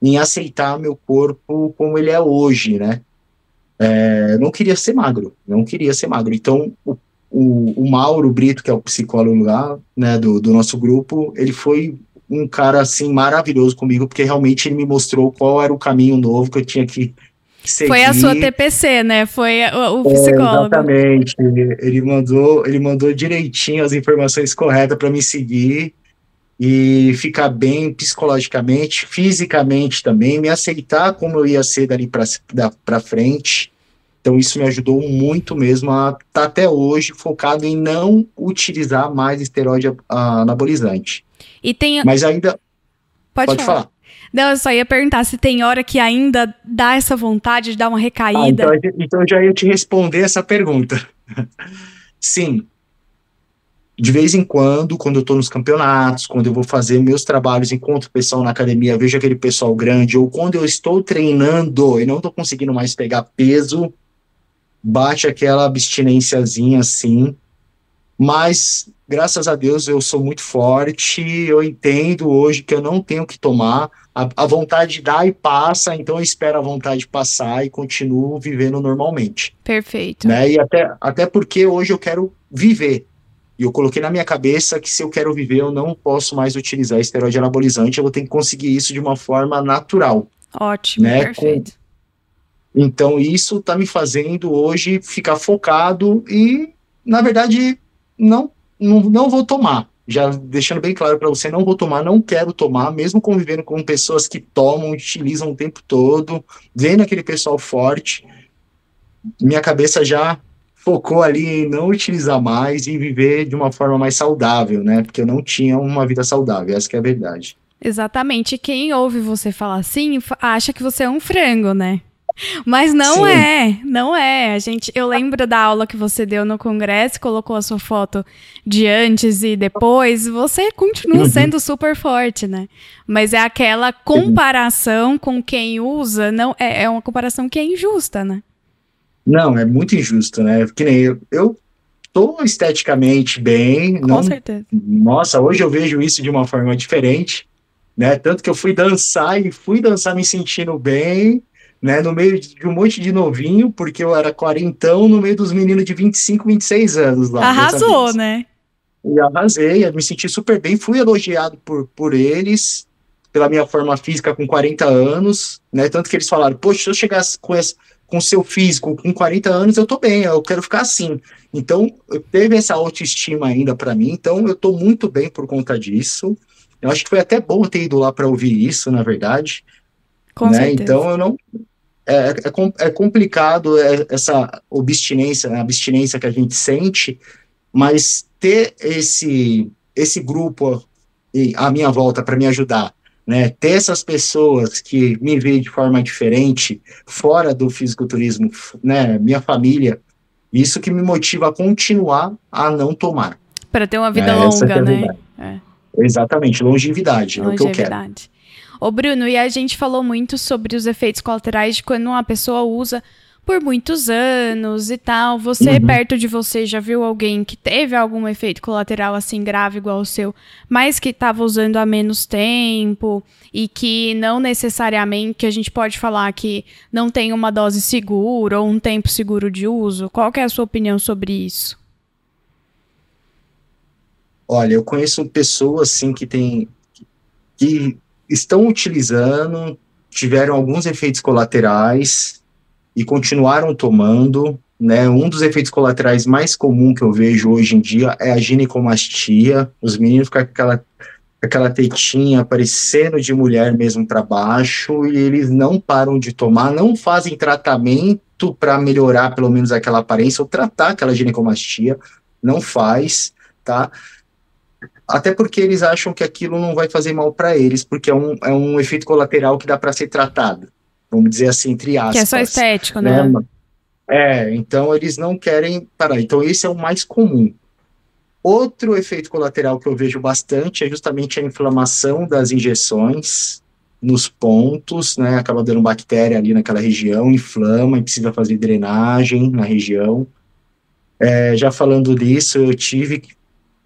em aceitar meu corpo como ele é hoje, né? É, não queria ser magro, não queria ser magro. Então, o, o, o Mauro Brito, que é o psicólogo lá, né, do, do nosso grupo, ele foi um cara, assim, maravilhoso comigo, porque realmente ele me mostrou qual era o caminho novo que eu tinha que seguir. Foi a sua TPC, né? Foi o, o é, psicólogo. É, exatamente. Ele mandou, ele mandou direitinho as informações corretas para me seguir e ficar bem psicologicamente, fisicamente também, me aceitar como eu ia ser dali para frente. Então isso me ajudou muito mesmo a estar tá até hoje focado em não utilizar mais esteroide anabolizante. E tem Mas ainda Pode, pode falar. falar. Não, eu só ia perguntar se tem hora que ainda dá essa vontade de dar uma recaída. Ah, então, então eu já ia te responder essa pergunta. Sim. De vez em quando, quando eu estou nos campeonatos, quando eu vou fazer meus trabalhos, encontro o pessoal na academia, vejo aquele pessoal grande, ou quando eu estou treinando e não estou conseguindo mais pegar peso, bate aquela abstinênciazinha assim, mas graças a Deus eu sou muito forte, eu entendo hoje que eu não tenho que tomar, a, a vontade dá e passa, então eu espero a vontade passar e continuo vivendo normalmente. Perfeito. Né? E até, até porque hoje eu quero viver. E eu coloquei na minha cabeça que se eu quero viver, eu não posso mais utilizar esteroide anabolizante, eu vou ter que conseguir isso de uma forma natural. Ótimo, né? perfeito. Com, então, isso está me fazendo hoje ficar focado e, na verdade, não, não, não vou tomar. Já deixando bem claro para você, não vou tomar, não quero tomar, mesmo convivendo com pessoas que tomam, utilizam o tempo todo, vendo aquele pessoal forte, minha cabeça já focou ali em não utilizar mais e viver de uma forma mais saudável, né? Porque eu não tinha uma vida saudável, essa é a verdade. Exatamente. Quem ouve você falar assim, acha que você é um frango, né? Mas não Sim. é, não é. A gente, eu lembro da aula que você deu no congresso, colocou a sua foto de antes e depois. Você continua uhum. sendo super forte, né? Mas é aquela comparação com quem usa, não é, é uma comparação que é injusta, né? Não, é muito injusto, né? Que nem eu, eu tô esteticamente bem. Com não, certeza. Nossa, hoje eu vejo isso de uma forma diferente, né? Tanto que eu fui dançar e fui dançar me sentindo bem né, no meio de um monte de novinho, porque eu era quarentão, no meio dos meninos de 25, 26 anos lá. Arrasou, né? E arrasei, me senti super bem, fui elogiado por, por eles, pela minha forma física com 40 anos, né, tanto que eles falaram, poxa, se eu chegasse com esse, com seu físico com 40 anos, eu tô bem, eu quero ficar assim. Então, teve essa autoestima ainda para mim, então eu tô muito bem por conta disso. Eu acho que foi até bom ter ido lá para ouvir isso, na verdade. Com né? certeza. Então, eu não, é, é, é complicado é, essa abstinência, né, a abstinência que a gente sente, mas ter esse, esse grupo à minha volta para me ajudar, né, ter essas pessoas que me veem de forma diferente, fora do fisiculturismo, né, minha família, isso que me motiva a continuar a não tomar. Para ter uma vida é, longa, é né? É. Exatamente, longevidade, longevidade, é o que eu quero. Ô, Bruno, e a gente falou muito sobre os efeitos colaterais de quando uma pessoa usa por muitos anos e tal. Você, uhum. perto de você, já viu alguém que teve algum efeito colateral assim grave igual o seu, mas que estava usando há menos tempo e que não necessariamente que a gente pode falar que não tem uma dose segura ou um tempo seguro de uso? Qual é a sua opinião sobre isso? Olha, eu conheço pessoas assim que tem que estão utilizando, tiveram alguns efeitos colaterais e continuaram tomando. Né? Um dos efeitos colaterais mais comum que eu vejo hoje em dia é a ginecomastia. Os meninos ficam com aquela, aquela tetinha parecendo de mulher mesmo para baixo e eles não param de tomar, não fazem tratamento para melhorar pelo menos aquela aparência ou tratar aquela ginecomastia, não faz, tá? Até porque eles acham que aquilo não vai fazer mal para eles, porque é um, é um efeito colateral que dá para ser tratado vamos dizer assim, entre aspas. Que é só estético, né? né? É, então eles não querem parar. Então esse é o mais comum. Outro efeito colateral que eu vejo bastante é justamente a inflamação das injeções nos pontos, né? Acaba dando bactéria ali naquela região, inflama e precisa fazer drenagem na região. É, já falando disso, eu tive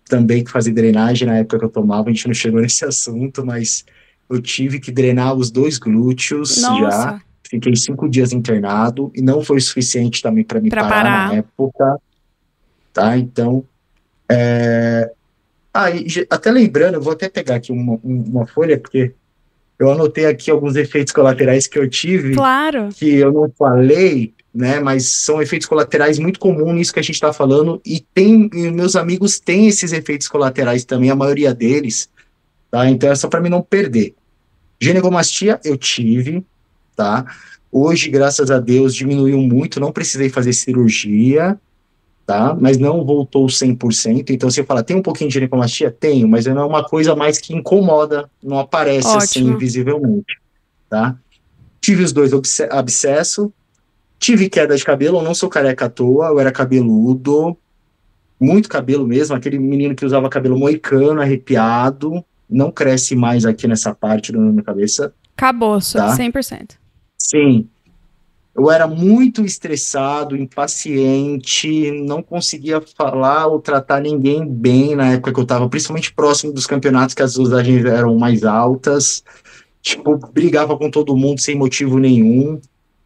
também que fazer drenagem na época que eu tomava, a gente não chegou nesse assunto, mas eu tive que drenar os dois glúteos Nossa. já. Fiquei cinco dias internado e não foi suficiente também para me parar, parar, na época. Tá? Então. É... Ah, e, até lembrando, eu vou até pegar aqui uma, uma folha, porque eu anotei aqui alguns efeitos colaterais que eu tive. Claro. Que eu não falei, né? Mas são efeitos colaterais muito comuns nisso que a gente está falando. E tem, e meus amigos têm esses efeitos colaterais também, a maioria deles. Tá? Então é só para mim não perder. Ginecomastia eu tive, tá? Hoje, graças a Deus, diminuiu muito, não precisei fazer cirurgia, tá? Mas não voltou 100%. Então, se eu falar, tem um pouquinho de ginecomastia? Tenho, mas não é uma coisa mais que incomoda, não aparece assim Ótimo. assim visivelmente, tá? Tive os dois abscesso, tive queda de cabelo, eu não sou careca à toa, eu era cabeludo, muito cabelo mesmo, aquele menino que usava cabelo moicano, arrepiado, não cresce mais aqui nessa parte da minha cabeça. Acabou, tá? 100%. Sim. Eu era muito estressado, impaciente, não conseguia falar ou tratar ninguém bem na época que eu estava, principalmente próximo dos campeonatos que as dosagens eram mais altas. Tipo, brigava com todo mundo sem motivo nenhum.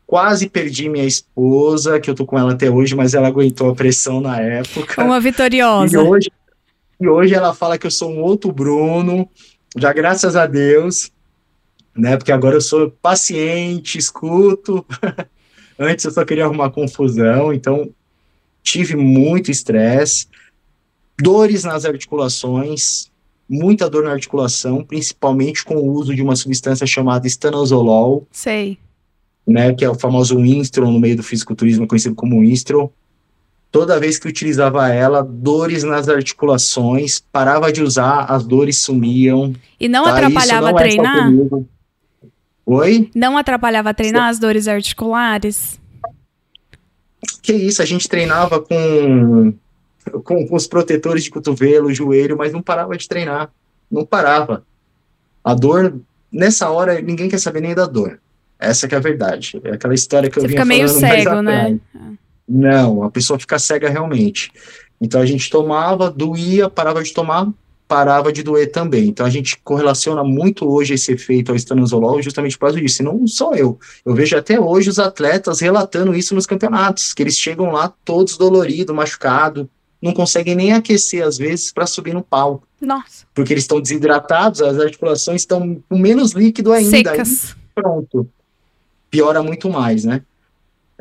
Quase perdi minha esposa, que eu tô com ela até hoje, mas ela aguentou a pressão na época. Uma vitoriosa. E hoje, e hoje ela fala que eu sou um outro Bruno, já graças a Deus, né? Porque agora eu sou paciente, escuto. Antes eu só queria arrumar confusão, então tive muito estresse, dores nas articulações, muita dor na articulação, principalmente com o uso de uma substância chamada estanozolol. Sei. Né, que é o famoso Winstrol no meio do fisiculturismo, conhecido como Winstrol toda vez que utilizava ela, dores nas articulações, parava de usar, as dores sumiam. E não tá? atrapalhava não é treinar? Oi? Não atrapalhava treinar as dores articulares? Que isso, a gente treinava com, com, com os protetores de cotovelo, joelho, mas não parava de treinar. Não parava. A dor, nessa hora, ninguém quer saber nem da dor. Essa que é a verdade. É aquela história que Você eu vinha falando Você fica meio cego, né? Não, a pessoa fica cega realmente. Então a gente tomava, doía, parava de tomar, parava de doer também. Então a gente correlaciona muito hoje esse efeito ao estanozolol justamente por causa disso. E não só eu. Eu vejo até hoje os atletas relatando isso nos campeonatos, que eles chegam lá todos doloridos, machucados, não conseguem nem aquecer às vezes para subir no palco. Nossa. Porque eles estão desidratados, as articulações estão com menos líquido ainda. Secas. Pronto. Piora muito mais, né?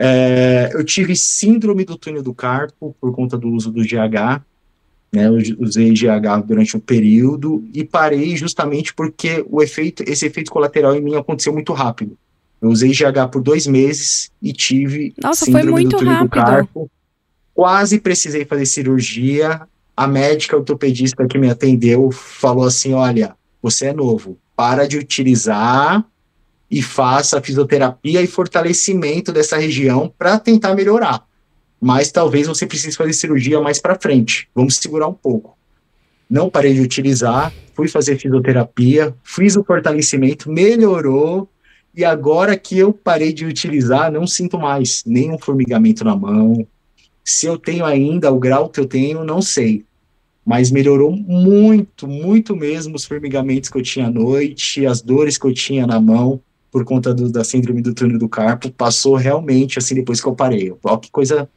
É, eu tive síndrome do túnel do carpo por conta do uso do GH, né, eu usei GH durante um período e parei justamente porque o efeito, esse efeito colateral em mim aconteceu muito rápido. Eu usei GH por dois meses e tive Nossa, síndrome do túnel rápido. do carpo. Quase precisei fazer cirurgia. A médica ortopedista que me atendeu falou assim: olha, você é novo, para de utilizar e faça fisioterapia e fortalecimento dessa região para tentar melhorar. Mas talvez você precise fazer cirurgia mais para frente. Vamos segurar um pouco. Não parei de utilizar, fui fazer fisioterapia, fiz o fortalecimento, melhorou E agora que eu parei de utilizar, não sinto mais nenhum formigamento na mão. Se eu tenho ainda o grau que eu tenho, não sei. Mas melhorou muito, muito mesmo os formigamentos que eu tinha à noite, as dores que eu tinha na mão por conta do, da síndrome do túnel do carpo. Passou realmente assim depois que eu parei. Ó, que coisa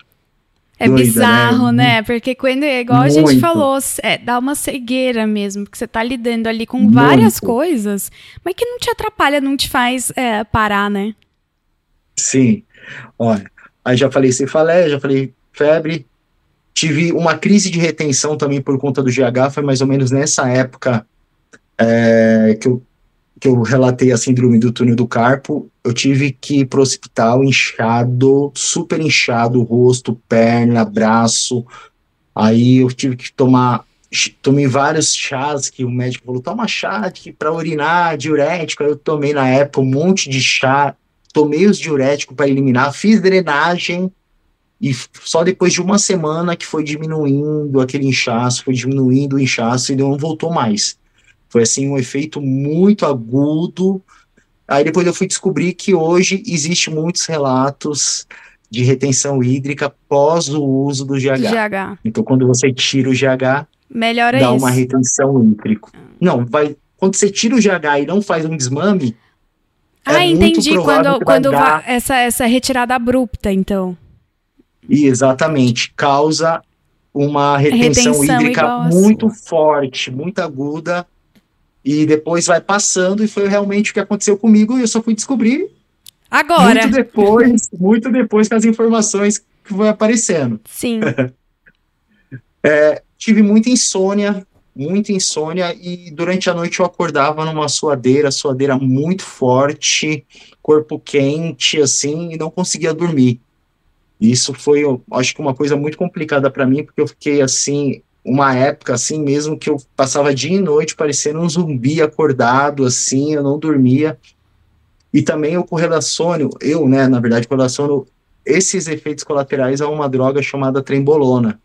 é doida, né? bizarro, né? né? Porque quando, igual Muito. a gente falou, é, dá uma cegueira mesmo, porque você tá lidando ali com Muito. várias coisas, mas que não te atrapalha, não te faz é, parar, né? Sim. Olha, aí já falei cefaleia, já falei febre, tive uma crise de retenção também por conta do GH, foi mais ou menos nessa época é, que eu que eu relatei a síndrome do túnel do carpo, eu tive que ir pro hospital inchado, super inchado, rosto, perna, braço. Aí eu tive que tomar, tomei vários chás que o médico falou, toma chá para urinar, diurético. Aí eu tomei na época um monte de chá, tomei os diuréticos para eliminar, fiz drenagem e só depois de uma semana que foi diminuindo aquele inchaço, foi diminuindo o inchaço e não voltou mais. Foi assim um efeito muito agudo. Aí depois eu fui descobrir que hoje existe muitos relatos de retenção hídrica pós o uso do GH. GH. Então quando você tira o GH, melhora dá isso. uma retenção hídrica. Não, vai quando você tira o GH e não faz um desmame, é ah, é entendi. Quando, quando dar... essa, essa retirada abrupta, então. E exatamente. Causa uma retenção, retenção hídrica muito forte, muito aguda, e depois vai passando, e foi realmente o que aconteceu comigo, e eu só fui descobrir agora. Muito depois, muito depois com as informações que foi aparecendo. Sim. é, tive muita insônia, muita insônia, e durante a noite eu acordava numa suadeira, suadeira muito forte, corpo quente, assim, e não conseguia dormir. Isso foi, eu acho que uma coisa muito complicada para mim, porque eu fiquei assim, uma época assim mesmo que eu passava dia e noite parecendo um zumbi acordado assim, eu não dormia. E também eu correlaciono, eu, né, na verdade, correlaciono esses efeitos colaterais a uma droga chamada trembolona,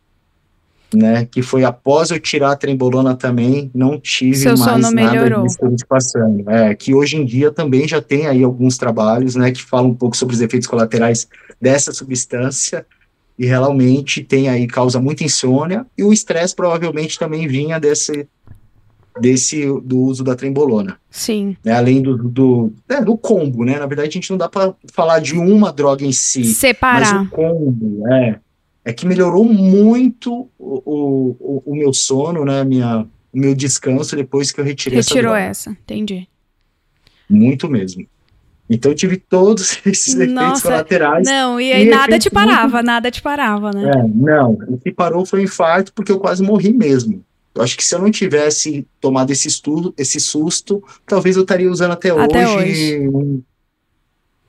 né, que foi após eu tirar a trembolona também, não tive Seu mais nada melhorou. disso passando. É, que hoje em dia também já tem aí alguns trabalhos, né, que falam um pouco sobre os efeitos colaterais dessa substância, e realmente tem aí causa muita insônia e o estresse provavelmente também vinha desse desse do uso da trembolona. Sim. Né, além do do, é, do combo, né? Na verdade a gente não dá para falar de uma droga em si, separar. Mas o combo, é, é que melhorou muito o, o, o meu sono, né? Minha o meu descanso depois que eu retirei Retirou essa, essa, entendi. Muito mesmo. Então eu tive todos esses Nossa, efeitos colaterais. Não, e aí nada te parava, nada te parava, né? É, não, o que parou foi o infarto, porque eu quase morri mesmo. Eu acho que se eu não tivesse tomado esse estudo, esse susto, talvez eu estaria usando até, até hoje. hoje.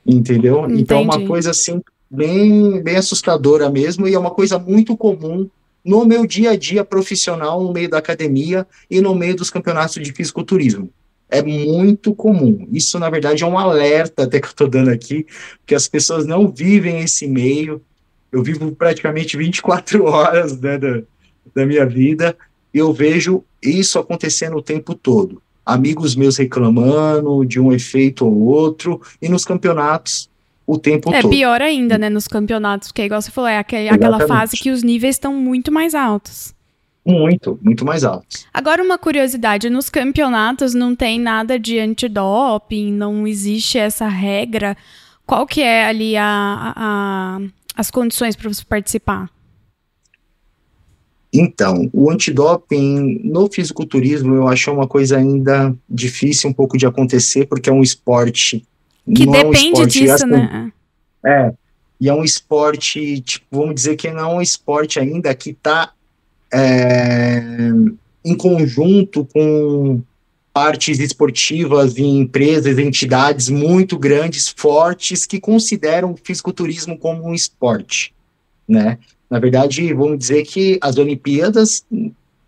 Entendeu? Entendi. Então, uma coisa assim, bem, bem assustadora mesmo, e é uma coisa muito comum no meu dia a dia profissional, no meio da academia e no meio dos campeonatos de fisiculturismo é muito comum. Isso, na verdade, é um alerta até que eu estou dando aqui, porque as pessoas não vivem esse meio. Eu vivo praticamente 24 horas né, da, da minha vida e eu vejo isso acontecendo o tempo todo. Amigos meus reclamando de um efeito ou outro, e nos campeonatos o tempo é todo. É pior ainda, né, nos campeonatos, porque, igual você falou, é aquele, aquela fase que os níveis estão muito mais altos. Muito, muito mais altos. Agora, uma curiosidade: nos campeonatos não tem nada de antidoping, não existe essa regra. Qual que é ali a, a as condições para você participar? Então, o antidoping no fisiculturismo eu acho uma coisa ainda difícil um pouco de acontecer, porque é um esporte. Que depende é um esporte, disso, assim, né? É. E é um esporte, tipo, vamos dizer que não é um esporte ainda que está é, em conjunto com partes esportivas e empresas, entidades muito grandes, fortes, que consideram o fisiculturismo como um esporte, né? Na verdade, vamos dizer que as Olimpíadas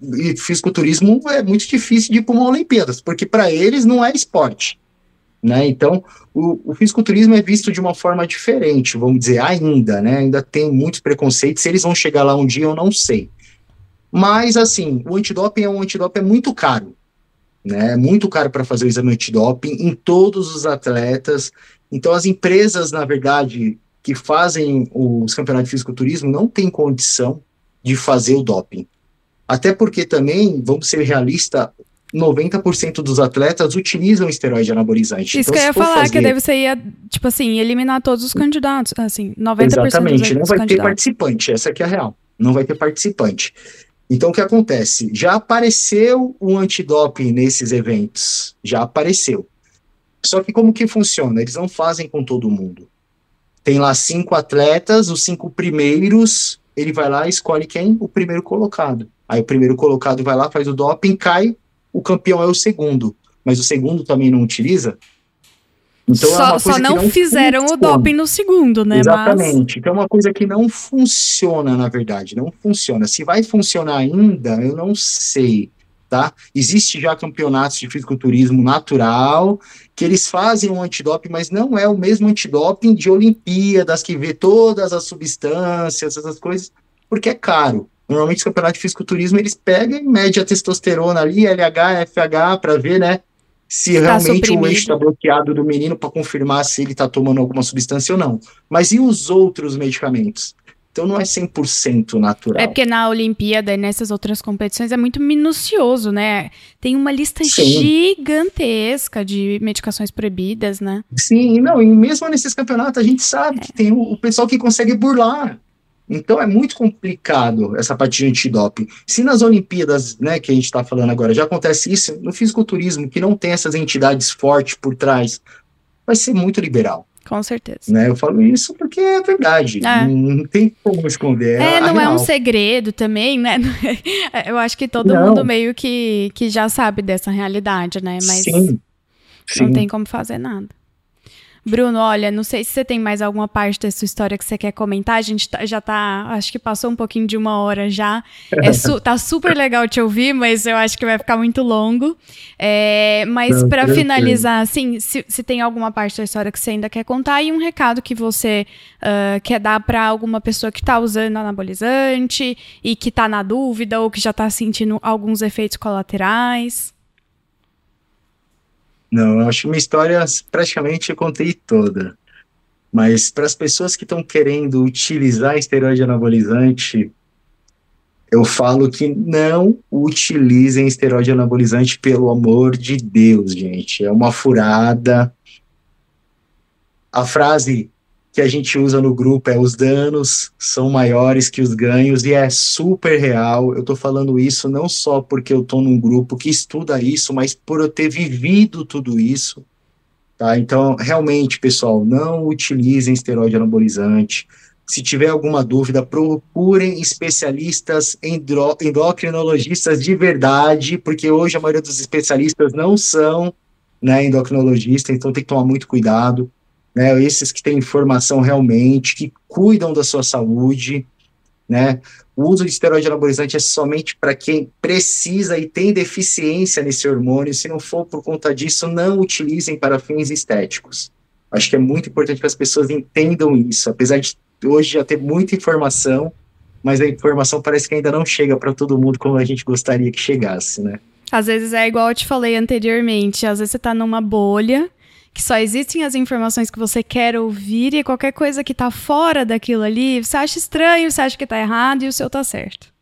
e fisiculturismo é muito difícil de ir para uma Olimpíadas, porque para eles não é esporte, né? Então, o, o, fisiculturismo é visto de uma forma diferente, vamos dizer, ainda, né? Ainda tem muitos preconceitos, se eles vão chegar lá um dia, eu não sei. Mas, assim, o antidoping é um antidoping é muito caro. né? É muito caro para fazer o exame antidoping em todos os atletas. Então, as empresas, na verdade, que fazem os campeonatos de fisiculturismo não têm condição de fazer o doping. Até porque também, vamos ser realistas, 90% dos atletas utilizam esteroide anabolizante. Isso então, que eu ia falar, fazer... que deve ser, ia, tipo assim, eliminar todos os candidatos, assim, 90% Exatamente, não vai candidatos. ter participante, essa aqui é a real, não vai ter participante. Então, o que acontece? Já apareceu o antidoping nesses eventos, já apareceu. Só que como que funciona? Eles não fazem com todo mundo. Tem lá cinco atletas, os cinco primeiros, ele vai lá e escolhe quem? O primeiro colocado. Aí o primeiro colocado vai lá, faz o doping, cai, o campeão é o segundo. Mas o segundo também não utiliza? Então só, é só não, não fizeram funciona. o doping no segundo, né? Exatamente. Mas... Então é uma coisa que não funciona, na verdade. Não funciona. Se vai funcionar ainda, eu não sei. Tá? Existe já campeonatos de fisiculturismo natural que eles fazem um antidoping, mas não é o mesmo antidoping de Olimpíadas que vê todas as substâncias, essas coisas, porque é caro. Normalmente os campeonatos de fisiculturismo eles pegam e medem a testosterona ali, LH, FH, para ver, né, se tá realmente suprimido. o eixo está bloqueado do menino para confirmar se ele está tomando alguma substância ou não. Mas e os outros medicamentos? Então não é 100% natural. É porque na Olimpíada e nessas outras competições é muito minucioso, né? Tem uma lista Sim. gigantesca de medicações proibidas, né? Sim, não, e mesmo nesses campeonatos a gente sabe é. que tem o, o pessoal que consegue burlar. Então é muito complicado essa parte de antidoping. Se nas Olimpíadas, né, que a gente está falando agora, já acontece isso, no fisiculturismo, que não tem essas entidades fortes por trás, vai ser muito liberal. Com certeza. Né, eu falo isso porque é verdade. É. Não, tem como esconder. É, não real. é um segredo também, né? Eu acho que todo não. mundo meio que, que já sabe dessa realidade, né? Mas Sim. Sim. não tem como fazer nada. Bruno, olha, não sei se você tem mais alguma parte da sua história que você quer comentar. A gente tá, já tá, acho que passou um pouquinho de uma hora já. É su tá super legal te ouvir, mas eu acho que vai ficar muito longo. É, mas para finalizar, assim, se, se, tem alguma parte da história que você ainda quer contar e um recado que você uh, quer dar para alguma pessoa que está usando anabolizante e que está na dúvida ou que já está sentindo alguns efeitos colaterais. Não, eu acho que minha história praticamente eu contei toda. Mas para as pessoas que estão querendo utilizar esteroide anabolizante, eu falo que não utilizem esteroide anabolizante, pelo amor de Deus, gente. É uma furada. A frase que a gente usa no grupo é os danos são maiores que os ganhos e é super real. Eu tô falando isso não só porque eu tô num grupo que estuda isso, mas por eu ter vivido tudo isso. Tá? Então, realmente, pessoal, não utilizem esteroide anabolizante. Se tiver alguma dúvida, procurem especialistas endocrinologistas de verdade, porque hoje a maioria dos especialistas não são né, endocrinologistas, então tem que tomar muito cuidado né, esses que têm informação realmente, que cuidam da sua saúde, né, o uso de esteroide anabolizante é somente para quem precisa e tem deficiência nesse hormônio, se não for por conta disso, não utilizem para fins estéticos. Acho que é muito importante que as pessoas entendam isso, apesar de hoje já ter muita informação, mas a informação parece que ainda não chega para todo mundo como a gente gostaria que chegasse, né? Às vezes é igual eu te falei anteriormente, às vezes você está numa bolha que só existem as informações que você quer ouvir e qualquer coisa que está fora daquilo ali, você acha estranho, você acha que está errado e o seu está certo.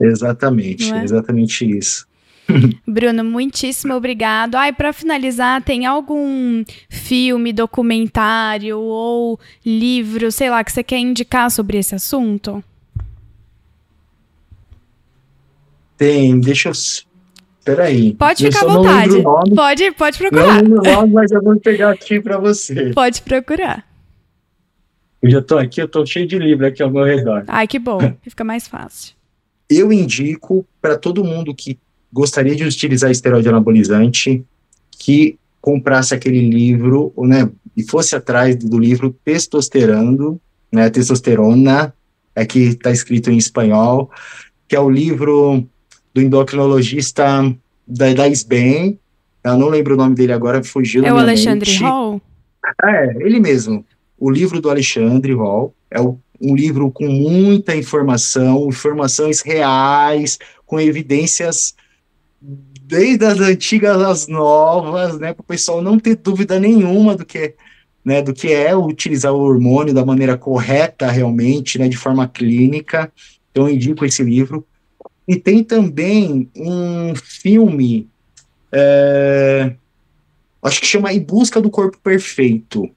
Exatamente, é? exatamente isso. Bruno, muitíssimo obrigado. Ai, para finalizar, tem algum filme, documentário ou livro, sei lá, que você quer indicar sobre esse assunto? Tem, deixa eu Peraí. Pode ficar à vontade. Pode, pode procurar. Não lembro o nome, mas eu vou pegar aqui para você. Pode procurar. Eu já tô aqui, eu tô cheio de livro aqui ao meu redor. Ai, que bom. Fica mais fácil. Eu indico para todo mundo que gostaria de utilizar esteroide anabolizante que comprasse aquele livro, né, e fosse atrás do livro Testosterando, né, Testosterona, é que está escrito em espanhol, que é o livro do endocrinologista da, da SBEM, eu não lembro o nome dele agora, fugiu É o Alexandre mente. Hall? É, ele mesmo. O livro do Alexandre Hall é o, um livro com muita informação, informações reais, com evidências desde as antigas às novas, né, para o pessoal não ter dúvida nenhuma do que, né, do que é utilizar o hormônio da maneira correta realmente, né, de forma clínica. Então eu indico esse livro. E tem também um filme, é, acho que chama Em Busca do Corpo Perfeito,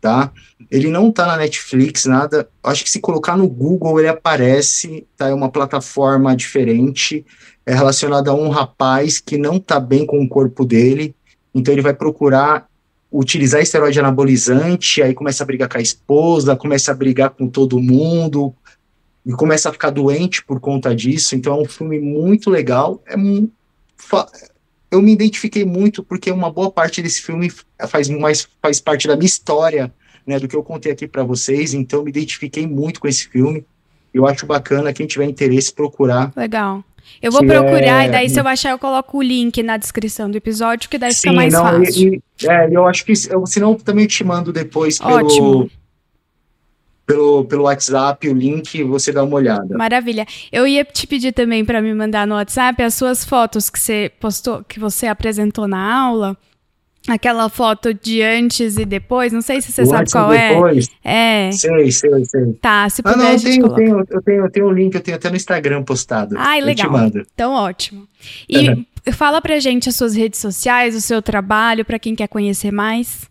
tá? Ele não tá na Netflix, nada. Acho que se colocar no Google ele aparece, tá? É uma plataforma diferente, é relacionada a um rapaz que não tá bem com o corpo dele, então ele vai procurar utilizar esteroide anabolizante, aí começa a brigar com a esposa, começa a brigar com todo mundo, e começa a ficar doente por conta disso. Então é um filme muito legal. É um, eu me identifiquei muito porque uma boa parte desse filme faz mais faz parte da minha história, né, do que eu contei aqui para vocês. Então eu me identifiquei muito com esse filme. Eu acho bacana quem tiver interesse procurar. Legal. Eu vou procurar é... e daí se eu achar eu coloco o link na descrição do episódio que daí Sim, fica mais não, fácil. E, e, é, eu acho que eu, senão também te mando depois Ótimo pelo, pelo WhatsApp o link você dá uma olhada. Maravilha. Eu ia te pedir também para me mandar no WhatsApp as suas fotos que você postou, que você apresentou na aula. Aquela foto de antes e depois, não sei se você o sabe qual é. depois? é. Sei, sei, sei. Tá, se puder, ah, não, eu tenho, eu tenho, eu tenho, eu tenho um link, eu tenho até no Instagram postado. Ai, legal. Então, ótimo. E uhum. fala pra gente as suas redes sociais, o seu trabalho, para quem quer conhecer mais.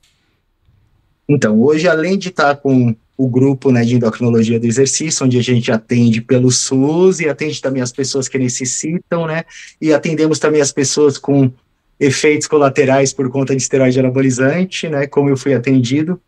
Então, hoje, além de estar com o grupo né, de endocrinologia do exercício, onde a gente atende pelo SUS e atende também as pessoas que necessitam, né? E atendemos também as pessoas com efeitos colaterais por conta de esteroide anabolizante, né? Como eu fui atendido.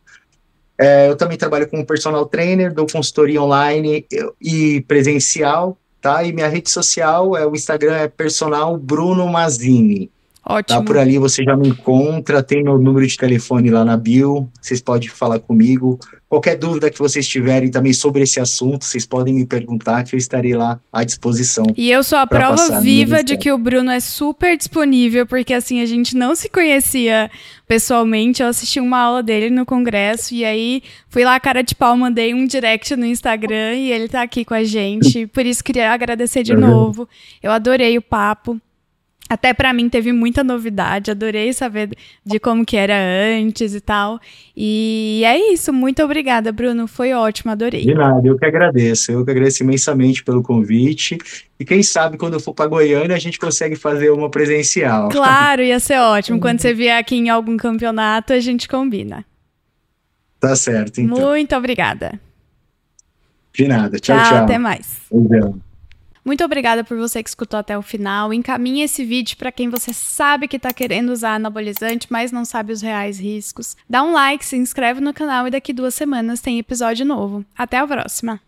É, eu também trabalho como personal trainer, dou consultoria online e presencial, tá? E minha rede social é o Instagram é personal Bruno Mazini. Ótimo. Tá por ali, você já me encontra, tem meu número de telefone lá na bio, vocês podem falar comigo. Qualquer dúvida que vocês tiverem também sobre esse assunto, vocês podem me perguntar que eu estarei lá à disposição. E eu sou a prova viva de que o Bruno é super disponível, porque assim, a gente não se conhecia pessoalmente, eu assisti uma aula dele no congresso e aí fui lá cara de pau, mandei um direct no Instagram e ele tá aqui com a gente. Por isso queria agradecer de uhum. novo. Eu adorei o papo. Até para mim teve muita novidade, adorei saber de como que era antes e tal. E é isso, muito obrigada, Bruno, foi ótimo, adorei. De nada, eu que agradeço, eu que agradeço imensamente pelo convite. E quem sabe quando eu for para Goiânia a gente consegue fazer uma presencial. Claro, ia ser ótimo. Quando você vier aqui em algum campeonato, a gente combina. Tá certo, então. Muito obrigada. De nada, tchau, tchau. tchau. Até mais. Obrigado. Muito obrigada por você que escutou até o final. Encaminhe esse vídeo para quem você sabe que está querendo usar anabolizante, mas não sabe os reais riscos. Dá um like, se inscreve no canal e daqui duas semanas tem episódio novo. Até a próxima!